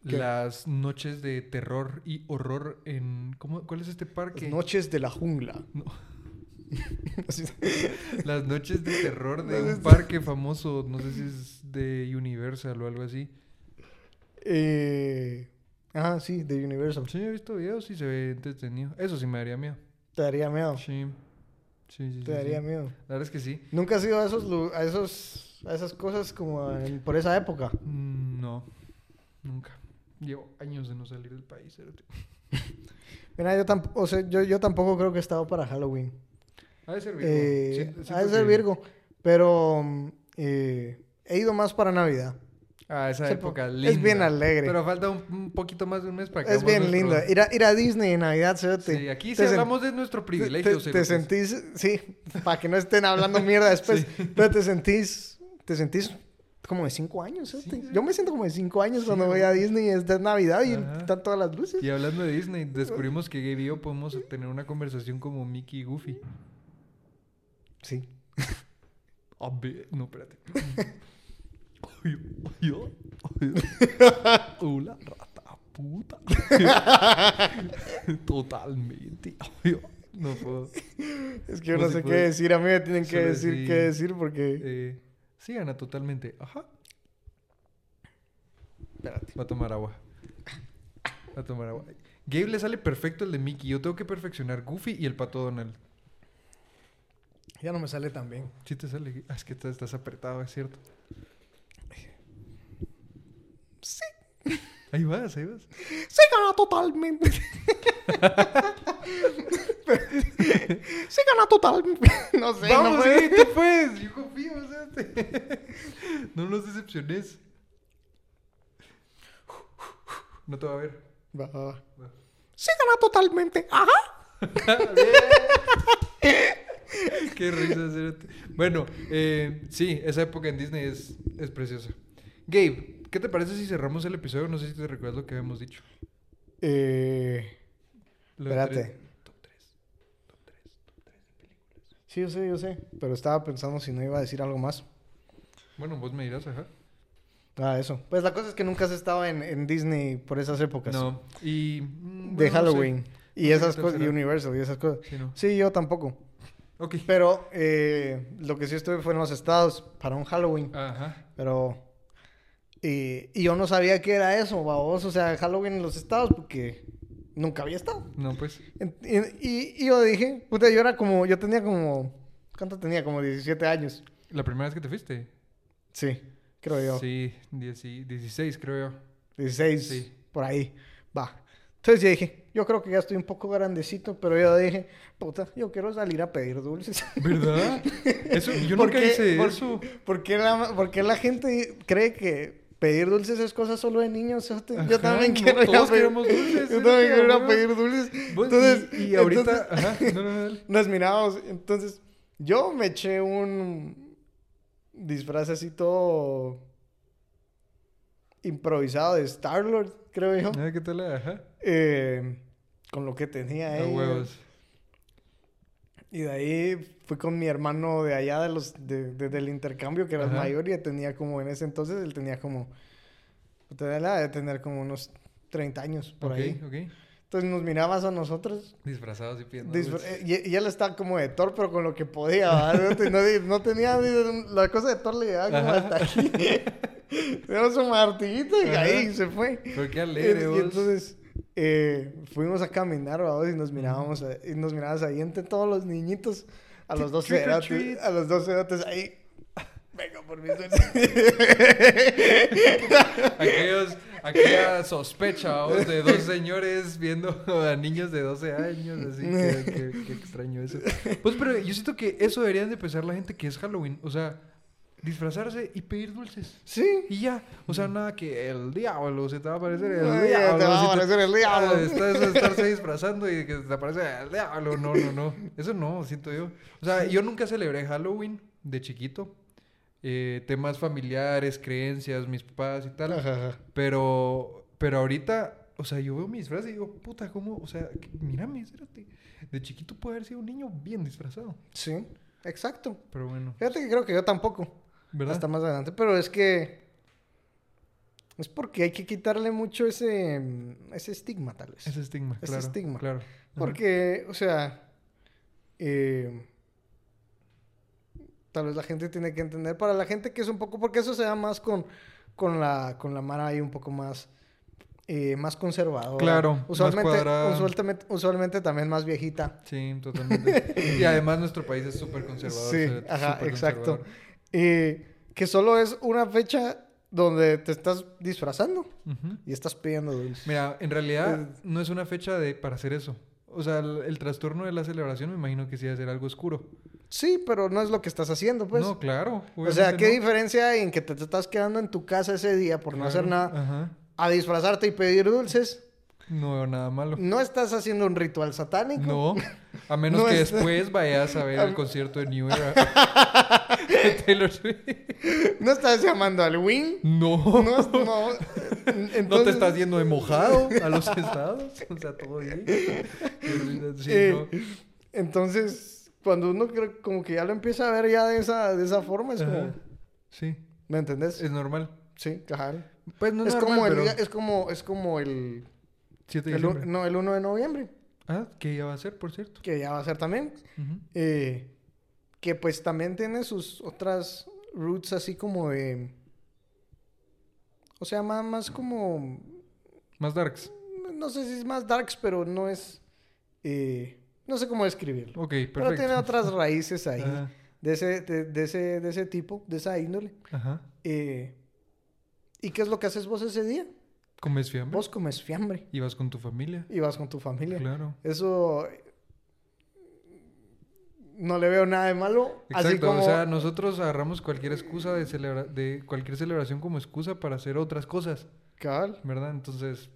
¿Qué? Las noches de terror y horror en... ¿cómo, ¿Cuál es este parque? Noches de la jungla. No. Las noches de terror de un parque famoso, no sé si es de Universal o algo así. eh, ah, sí, de Universal. Sí, he visto videos y se ve entretenido. Eso sí me daría miedo. Te daría miedo. Sí. Sí, sí, sí, Te daría sí. miedo. La verdad es que sí. ¿Nunca has ido a esos, a esos, a esas cosas como en- por esa época? Mm, No, nunca. Llevo años de no salir del país. cerote. Mira, yo tampoco, o sea, yo, yo tampoco creo que he estado para Halloween. Ha de ser Virgo. Eh, Siento- ha de ser Virgo, pero mm, eh, he ido más para Navidad. Ah, esa Sí, época es linda. bien alegre. Pero falta un, un poquito más de un mes para que Es bien nuestro- lindo. Ir a, ir a Disney en Navidad, cerote. Sí, aquí Te sí hablamos de nuestro privilegio. Te, te sentís, sí, para que no estén hablando mierda después, pero te sentís, te sentís como de cinco años. cerote. Sí, sí. Yo me siento como de cinco años Sí, cuando voy a Disney, es de Navidad y Ajá. están todas las luces. Y hablando de Disney, descubrimos que Gabe y yo podemos tener una conversación como Mickey y Goofy. Sí. A ver, no, espérate. Hola, rata puta. Totalmente. No puedo. Es que yo no sé qué decir, a mí me tienen que solo decir qué decir porque... Eh, sí, Ana, totalmente. Ajá. Espérate. Va a tomar agua. Va a tomar agua. Gabe le sale perfecto el de Mickey. Yo tengo que perfeccionar Goofy y el pato Donald. Ya no me sale tan bien. Sí te sale. Ah, es que estás apretado, es cierto. Sí. Ahí vas, ahí vas. Se gana totalmente. Se gana totalmente. No sé, no Vamos, tú puedes. Yo confío, o sea, te- No nos decepciones. No te va a ver. Va, va, va. Va. Se gana totalmente. Ajá. Qué risa. Bueno, eh, sí, esa época en Disney es, es preciosa. Gabe, ¿qué te parece si cerramos el episodio? No sé si te recuerdas lo que habíamos dicho. Eh, Espérate. tres- Top 3. Top 3. Top 3 de películas. sí, yo sé, yo sé. Pero estaba pensando si no iba a decir algo más. Bueno, vos me dirás, ajá. Ah, eso. Pues la cosa es que nunca has estado en, en Disney por esas épocas. No, y... mm, De bueno, no sé. Halloween. Y No esas cosas. Y. Universal y esas cosas. Sí, no. Sí, yo tampoco. Ok. Pero eh, lo que sí estuve fue en los estados para un Halloween. Ajá. Pero. Y, y yo no sabía qué era eso, babos. O sea, Halloween en los estados, porque nunca había estado. No, pues... Y, y- y yo dije, puta, yo era como. Yo tenía como. ¿Cuánto tenía? Como 17 años. ¿La primera vez que te fuiste? Sí, creo yo. Sí, 10 y- 16 creo yo. 16, Sí. por ahí. Va. Entonces yo dije, yo creo que ya estoy un poco grandecito, pero yo dije, puta, yo quiero salir a pedir dulces. ¿Verdad? Eso, yo ¿Por nunca hice por- eso. ¿Por qué, la, por qué la gente cree que pedir dulces es cosa solo de niños? Yo Ajá, también no, quiero ir a pedir dulces, Yo también quiero ir a a pedir dulces. Entonces, y, y ahorita... entonces, Ajá, no, no, no. dale. nos mirábamos. Entonces, yo me eché un disfraz así todo improvisado de Star-Lord, creo yo. Ah, ¿Qué tal? Ajá. Eh, con lo que tenía ahí. huevos. Y de ahí fui con mi hermano de allá de los, de, de- del intercambio, que era el mayor y tenía como, en ese entonces, él tenía como, tenía la de tener como unos 30 años por ok, ahí. ok. Entonces nos mirabas a nosotros. Disfrazados y pidiendo y, y él estaba como de Thor, pero con lo que podía. No, no, tenía, ni- la cosa de Thor le llegaba como Ajá. hasta aquí. Tenemos un martillito y Ajá. ahí se fue. Pero qué alegre, Y vos. entonces eh, fuimos a caminar, vamos, y nos mirábamos, a- y nos mirabas ahí entre todos los niñitos, a los dos cerotes, a los dos cerotes ahí. Venga por dulces. Aquellos, aquella sospecha de dos señores viendo a niños de 12 años, así que, que- que extraño eso. Pues, pero yo siento que eso deberían de pensar la gente que es Halloween, o sea, disfrazarse y pedir dulces. sí. Y ya, o sea, nada que el diablo se te va a aparecer el Ay, diablo. te va a aparecer el diablo. Ah, está eso de estarse disfrazando y que te aparece el diablo. No, no, no. Eso no, siento yo. O sea, yo nunca celebré Halloween de chiquito. Eh, temas familiares, creencias, mis papás y tal. Ajá, ajá. Pero, pero ahorita, o sea, yo veo mis disfraz y digo, puta, ¿cómo? O sea, mírame, espérate. De chiquito puede haber sido un niño bien disfrazado. Sí, exacto. Pero bueno, Fíjate que creo que yo tampoco. ¿Verdad? Hasta más adelante. Pero es que. Es porque hay que quitarle mucho ese, ese estigma, tal vez. Ese estigma, Ese claro. estigma. Claro. Porque, o sea. eh, tal vez la gente tiene que entender. Para la gente que es un poco, porque eso se da más con, con, la, con la Mara ahí un poco más, eh, más conservadora. Claro, más Usualmente, cuadrada. usualmente, usualmente también más viejita. Sí, totalmente. y además nuestro país es súper conservador. Sí, o sea, ajá, exacto. conservador. Y que solo es una fecha donde te estás disfrazando y estás pidiendo dulces. Mira, en realidad no es una fecha de, para hacer eso. O sea, el, el trastorno de la celebración me imagino que sí a ser algo oscuro. Sí, pero no es lo que estás haciendo, pues. no, claro. o sea, ¿qué no. diferencia hay en que te, te estás quedando en tu casa ese día por no hacer nada Ajá. a disfrazarte y pedir dulces? No veo nada malo. No estás haciendo un ritual satánico. No, a menos No que es- después vayas a ver el concierto de New Era Taylor Swift. No estás llamando al wing. No, No, te estás yendo de mojado a los estados. O sea, todo bien. Sí, eh, no. Entonces, cuando uno creo, como que ya lo empieza a ver ya de esa, de esa forma, es como... Sí, ¿Me entendés? es normal. Sí, cabal. Pues no es, normal, como el, pero es como es como el, 7 de el no, el 1 de noviembre, Ah, que ya va a ser, por cierto. que ya va a ser también. Ujú. eh, que pues también tiene sus otras roots así como de... O sea, más, más como... Más darks. No sé si es más darks, pero no es... eh, no sé cómo describirlo. Ok, Pero perfecto. tiene otras raíces ahí. De, ese, de, de ese, de ese tipo, de esa índole. Ajá. Eh, ¿Y qué es lo que haces vos ese día? ¿Comes fiambre? Vos comes fiambre ¿Y vas con tu familia? y vas con tu familia. Claro. Eso no le veo nada de malo. Exacto, así como o sea, nosotros agarramos cualquier excusa de celebra de cualquier celebración como excusa para hacer otras cosas, cabal. ¿verdad? Entonces,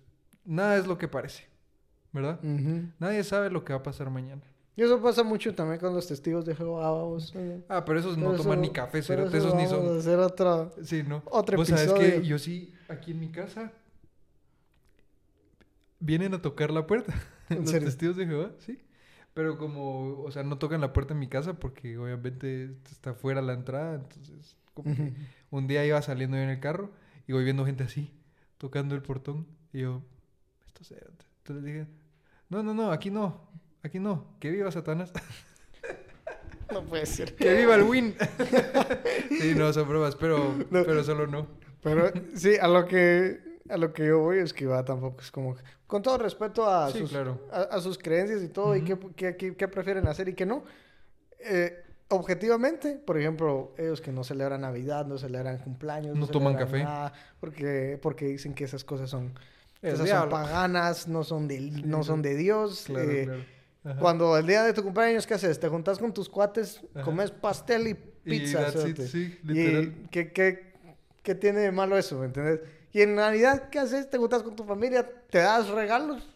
nada es lo que parece, ¿verdad? Nadie sabe lo que va a pasar mañana. Y eso pasa mucho también con los testigos de Jehová. eh. Ah, pero esos no toman ni café, eso esos ni vamos a son. hacer otra- Sí, no. otro Vos sabes que episodio. yo sí, aquí en mi casa, vienen a tocar la puerta. ¿En Los serio? testigos de Jehová, sí. Pero como, o sea, no tocan la puerta en mi casa porque obviamente está fuera la entrada. Entonces, como que un día iba saliendo yo en el carro y voy viendo gente así, tocando el portón. Y yo, esto se... Entonces dije, no, no, no, aquí no, aquí no. Que viva Satanás. No puede ser. que viva el win. sí, no, son bromas, pero, No. pero solo no. Pero sí, a lo que a lo que yo voy es que va tampoco es como con todo respeto a Sí, sus claro. a, a sus creencias y todo y qué, qué- qué- prefieren hacer y qué no. Eh, objetivamente, por ejemplo, ellos que no celebran Navidad, no celebran cumpleaños, No toman celebran café. nada, porque porque dicen que esas cosas son El esas diablo. son paganas, no son de no son de Dios. Claro, eh, claro. Cuando el día de tu cumpleaños, ¿qué haces? Te juntas con tus cuates, Ajá. comes pastel y Y pizza. that's it, sí, Y literal. ¿qué, qué, qué tiene de malo eso? ¿Me entiendes? Y en Navidad, ¿qué haces? Te juntas con tu familia, te das regalos,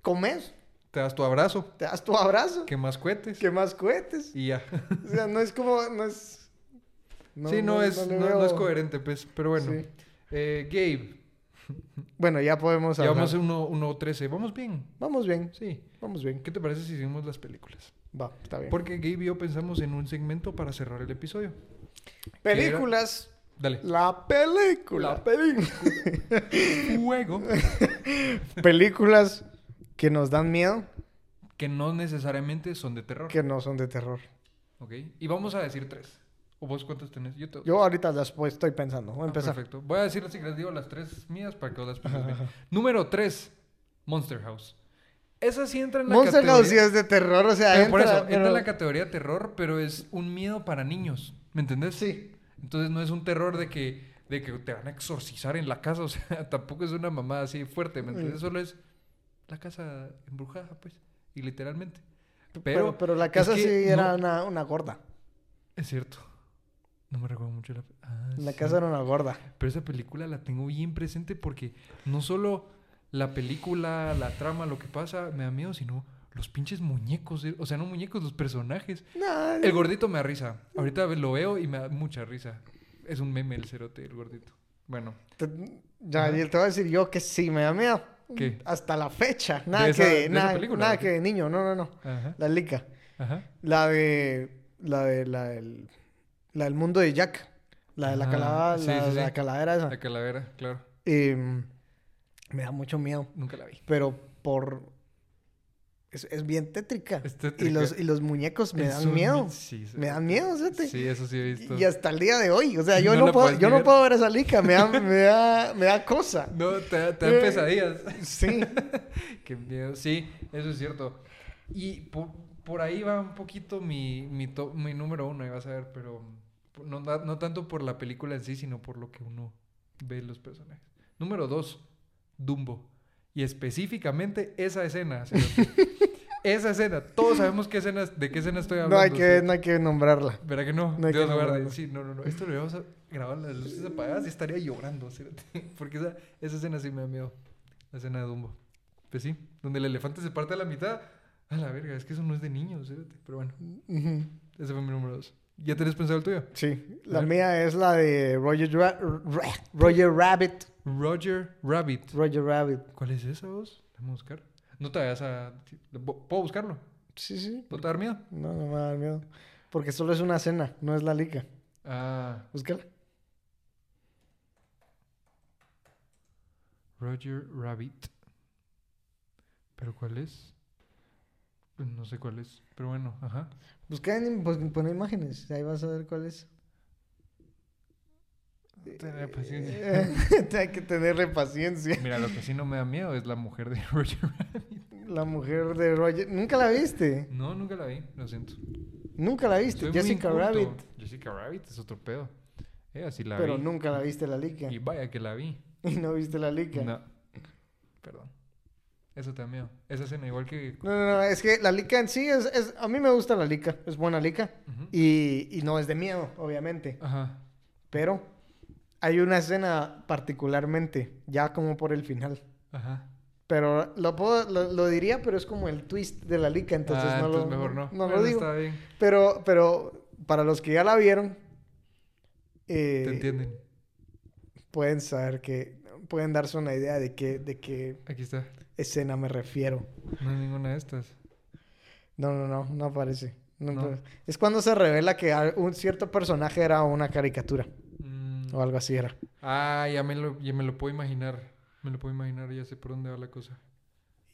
comes, Te das tu abrazo, te das tu abrazo, que más cohetes. ¿qué más cohetes? Y ya. O sea, no es como, no es... sí, no, es, no, no es coherente, pues. Pero bueno. Sí. Eh, Gabe, Bueno, ya podemos hablar. llevamos 1.13. Vamos bien. Vamos bien, Sí. vamos bien. ¿Qué te parece si seguimos las películas? Va, está bien. Porque Gabe y yo pensamos en un segmento para cerrar el episodio. Películas. Dale. La película. La película. Fuego. Películas que nos dan miedo, Que no necesariamente son de terror. que no son de terror. Ok. Y vamos a decir tres. ¿O vos cuántas tenés? Yo te... Yo ahorita las pues, estoy pensando. Voy a Ah, empezar. Perfecto. Voy a decir les digo las tres mías para que vos las pienses bien. Número tres, Monster House. Esa sí entra en la Monster categoría... House sí es de terror, o sea, Pero por entra, eso, entra en la categoría terror, pero es un miedo para niños. ¿Me entendés? Sí. Entonces no es un terror de que, de que te van a exorcizar en la casa. O sea, tampoco es una mamada así fuerte. ¿Me entiendes? Mm. Solo es la casa embrujada, pues. Y literalmente. Pero, Pero, pero, la casa sí era no- una, una gorda. Es cierto. No me recuerdo mucho la... Ah, La sí. casa era una gorda. Pero esa película la tengo bien presente porque no solo la película, la trama, lo que pasa me da miedo, sino los pinches muñecos. eh, O sea, no muñecos, los personajes. No, El gordito me da risa. Ahorita lo veo y me da mucha risa. Es un meme el cerote, el gordito. Bueno, te, te voy a decir yo que sí me da miedo. ¿Qué? Hasta la fecha. Nada esa- que, de esa nada, película, nada que de niño. No, no, no. ajá, La lica. ajá. La de... La de... La del... La del mundo de Jack. La de la, Ah, calada, sí, la, sí, sí. la calavera esa. La calavera, claro. Em, me da mucho miedo. Nunca la vi. Pero por... es, es bien tétrica. Es Y tétrica. los, y los muñecos me dan un- miedo. Sí, sí. Me dan miedo, fíjate. Sí, eso sí he visto. Y hasta el día de hoy, o sea, yo No puedo, yo no ver. puedo ver esa lica, me da, me da, me da cosa. No, te, te dan Eh. pesadillas. Sí. Qué miedo. Sí, eso es cierto. Y por, por ahí va un poquito mi, mi, mi número uno, vas a ver, pero no, no tanto por la película en sí, sino por lo que uno ve en los personajes. Número dos, Dumbo. Y específicamente esa escena. esa escena. Todos sabemos qué escena, de qué escena estoy hablando. No hay, que, no hay que nombrarla. ¿Verdad que no? No hay que guarde. Sí, no, no, no. Esto lo íbamos a grabar las luces apagadas y estaría llorando, cerote. Porque esa, esa escena sí me da miedo. La escena de Dumbo. Pues sí, donde el elefante se parte a la mitad. A la verga, es que eso no es de niños. Pero bueno, ese fue mi número dos. ¿Ya tenés pensado el tuyo? Sí, la mía es la de Roger, Ra- Roger Rabbit. Roger Rabbit. Roger Rabbit. ¿Cuál es esa voz? Vamos a buscar. No te vayas a... ¿Puedo buscarlo? Sí, sí. ¿No te da miedo? No, no me va a dar miedo. Porque solo es una escena, no es la lica. Ah, Búscala. Roger Rabbit. ¿Pero cuál es? No sé cuál es. Pero bueno, ajá. Busca en pues, pon imágenes, ahí vas a ver cuál es. Tener paciencia. Eh, Hay que tenerle paciencia. Mira, lo que sí no me da miedo es la mujer de Roger Rabbit. La mujer de Roger. ¿Nunca la viste? No, nunca la vi, lo siento. Nunca la viste. Soy Jessica. Rabbit. Jessica Rabbit es otro pedo. Eh, así la Pero vi. nunca la viste la lica. Y vaya que la vi. Y no viste la lica. No. Perdón. Eso te da miedo. Esa escena, igual que. No, no, no, es que la lica en sí es, es- A mí me gusta la lica, es buena lica. Y, y no es de miedo, obviamente. Ajá. Pero hay una escena particularmente, ya como por el final. Ajá. Pero lo, puedo, lo, lo diría, pero es como el twist de la lica, entonces Ah, no entonces lo, mejor no. no lo digo. Está bien. Pero, pero para los que ya la vieron, eh, Te entienden. pueden saber que, pueden darse una idea de qué, de qué Aquí está. escena me refiero. No hay ninguna de estas. No, no, no, no aparece. No No. aparece. Es cuando se revela que un cierto personaje era una caricatura. O algo así era. Ah, ya me, lo, ya me lo puedo imaginar. Me lo puedo imaginar, ya sé por dónde va la cosa.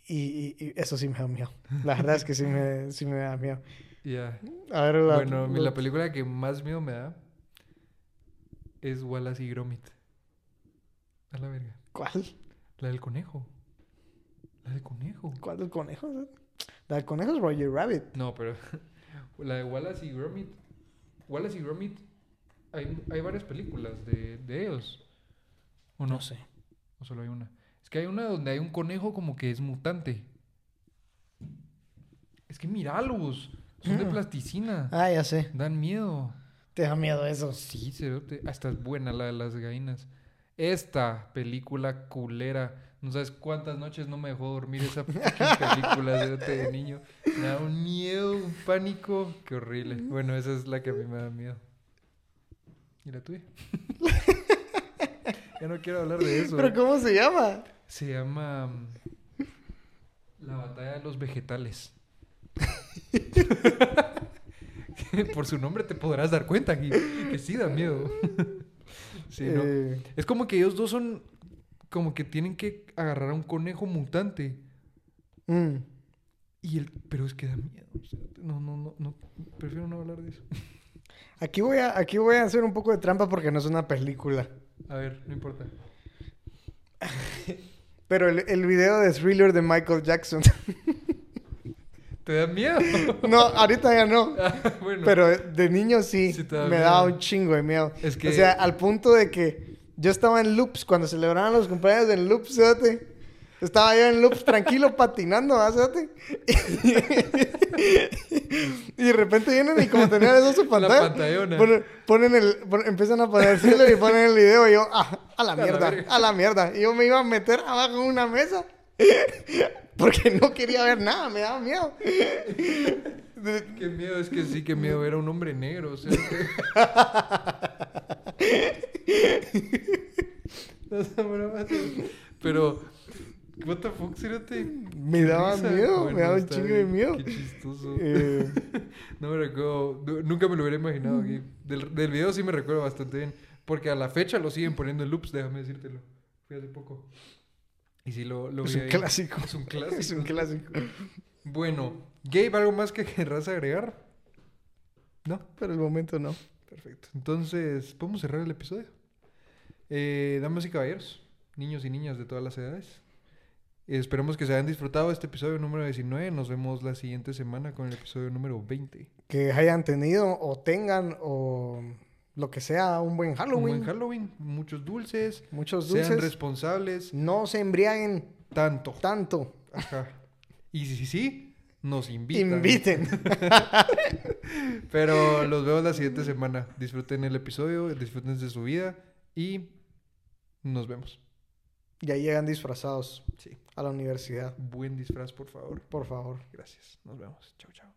Y, y- y eso sí me da miedo. La verdad es que sí me, sí me da miedo. Ya. A ver, la, Bueno, la- la película que más miedo me da es Wallace y Gromit. A la verga. ¿Cuál? La del conejo. La del conejo. ¿Cuál del conejo? La del conejo es Roger Rabbit. No, pero la de Wallace y Gromit. Wallace y Gromit. Hay, hay varias películas de, de ellos. ¿O no? sé. ¿O solo hay una? Es que hay una donde hay un conejo como que es mutante. Es que míralos. Son de Mm. plasticina. Ah, ya sé. Dan miedo. Te da miedo eso. Sí, cerote. Hasta es buena la de las gallinas. Esta película culera. No sabes cuántas noches no me dejó dormir esa película cerote, de niño. Me da un miedo, un pánico. Qué horrible. Bueno, esa es la que a mí me da miedo. ¿Y la tuya? ya no quiero hablar de eso. ¿Pero cómo se llama? Se llama mm, La batalla de los vegetales. Por su nombre te podrás dar cuenta que, que sí da miedo. sí, ¿no? Eh, Es como que ellos dos son como que tienen que agarrar a un conejo mutante. mm. Y el, pero es que da miedo. o sea, no, no, no, no. Prefiero no hablar de eso. Aquí voy, a, aquí voy a hacer un poco de trampa porque no es una película. A ver, no importa. Pero el, el video de Thriller de Michael Jackson. ¿Te da miedo? no, ahorita ya no. Ah, bueno. Pero de niño sí, Sí te da me daba miedo. un chingo de miedo. Es que- O sea, al punto de que yo estaba en loops cuando celebraban los cumpleaños en loops, fíjate. Estaba yo en loops tranquilo patinando, ¿ah, fíjate. y de repente vienen y como tenían eso en su La pantalla, ponen, ponen el, empiezan a poner thriller y ponen el video y yo, ah, a la mierda, a la mierda. Y yo me iba a meter abajo de una mesa porque no quería ver nada, me daba miedo. Qué miedo, es que sí, qué miedo. Era un hombre negro, o sea. que- Pero, what the fuck, cerote? Me daba risa. miedo, Bueno, me daba un chingo de miedo. Qué chistoso. Eh, No me recuerdo, nu- nunca me lo hubiera imaginado aquí. Del, del video sí me recuerdo bastante bien. Porque a la fecha lo siguen poniendo en loops, déjame decírtelo. Fui hace poco. Y sí lo, lo es vi un clásico. Es un clásico. Es un clásico. Bueno, Gabe, ¿algo más que querrás agregar? ¿No? Por el momento no. Perfecto. Entonces, podemos cerrar el episodio. Eh, damas y caballeros, niños y niñas de todas las edades. Esperemos que se hayan disfrutado este episodio número 19. Nos vemos la siguiente semana con el episodio número 20. Que hayan tenido o tengan o lo que sea un buen Halloween. Un buen Halloween, muchos dulces. Muchos Sean dulces. responsables. No se embriaguen Tanto. tanto. Ajá. Y si sí, nos invitan. Inviten. Pero los veo la siguiente semana. Disfruten el episodio, disfruten de su vida y nos vemos. ya llegan disfrazados Sí. a la universidad. Buen disfraz, por favor. Por favor. Gracias. Nos vemos. Chao, chao.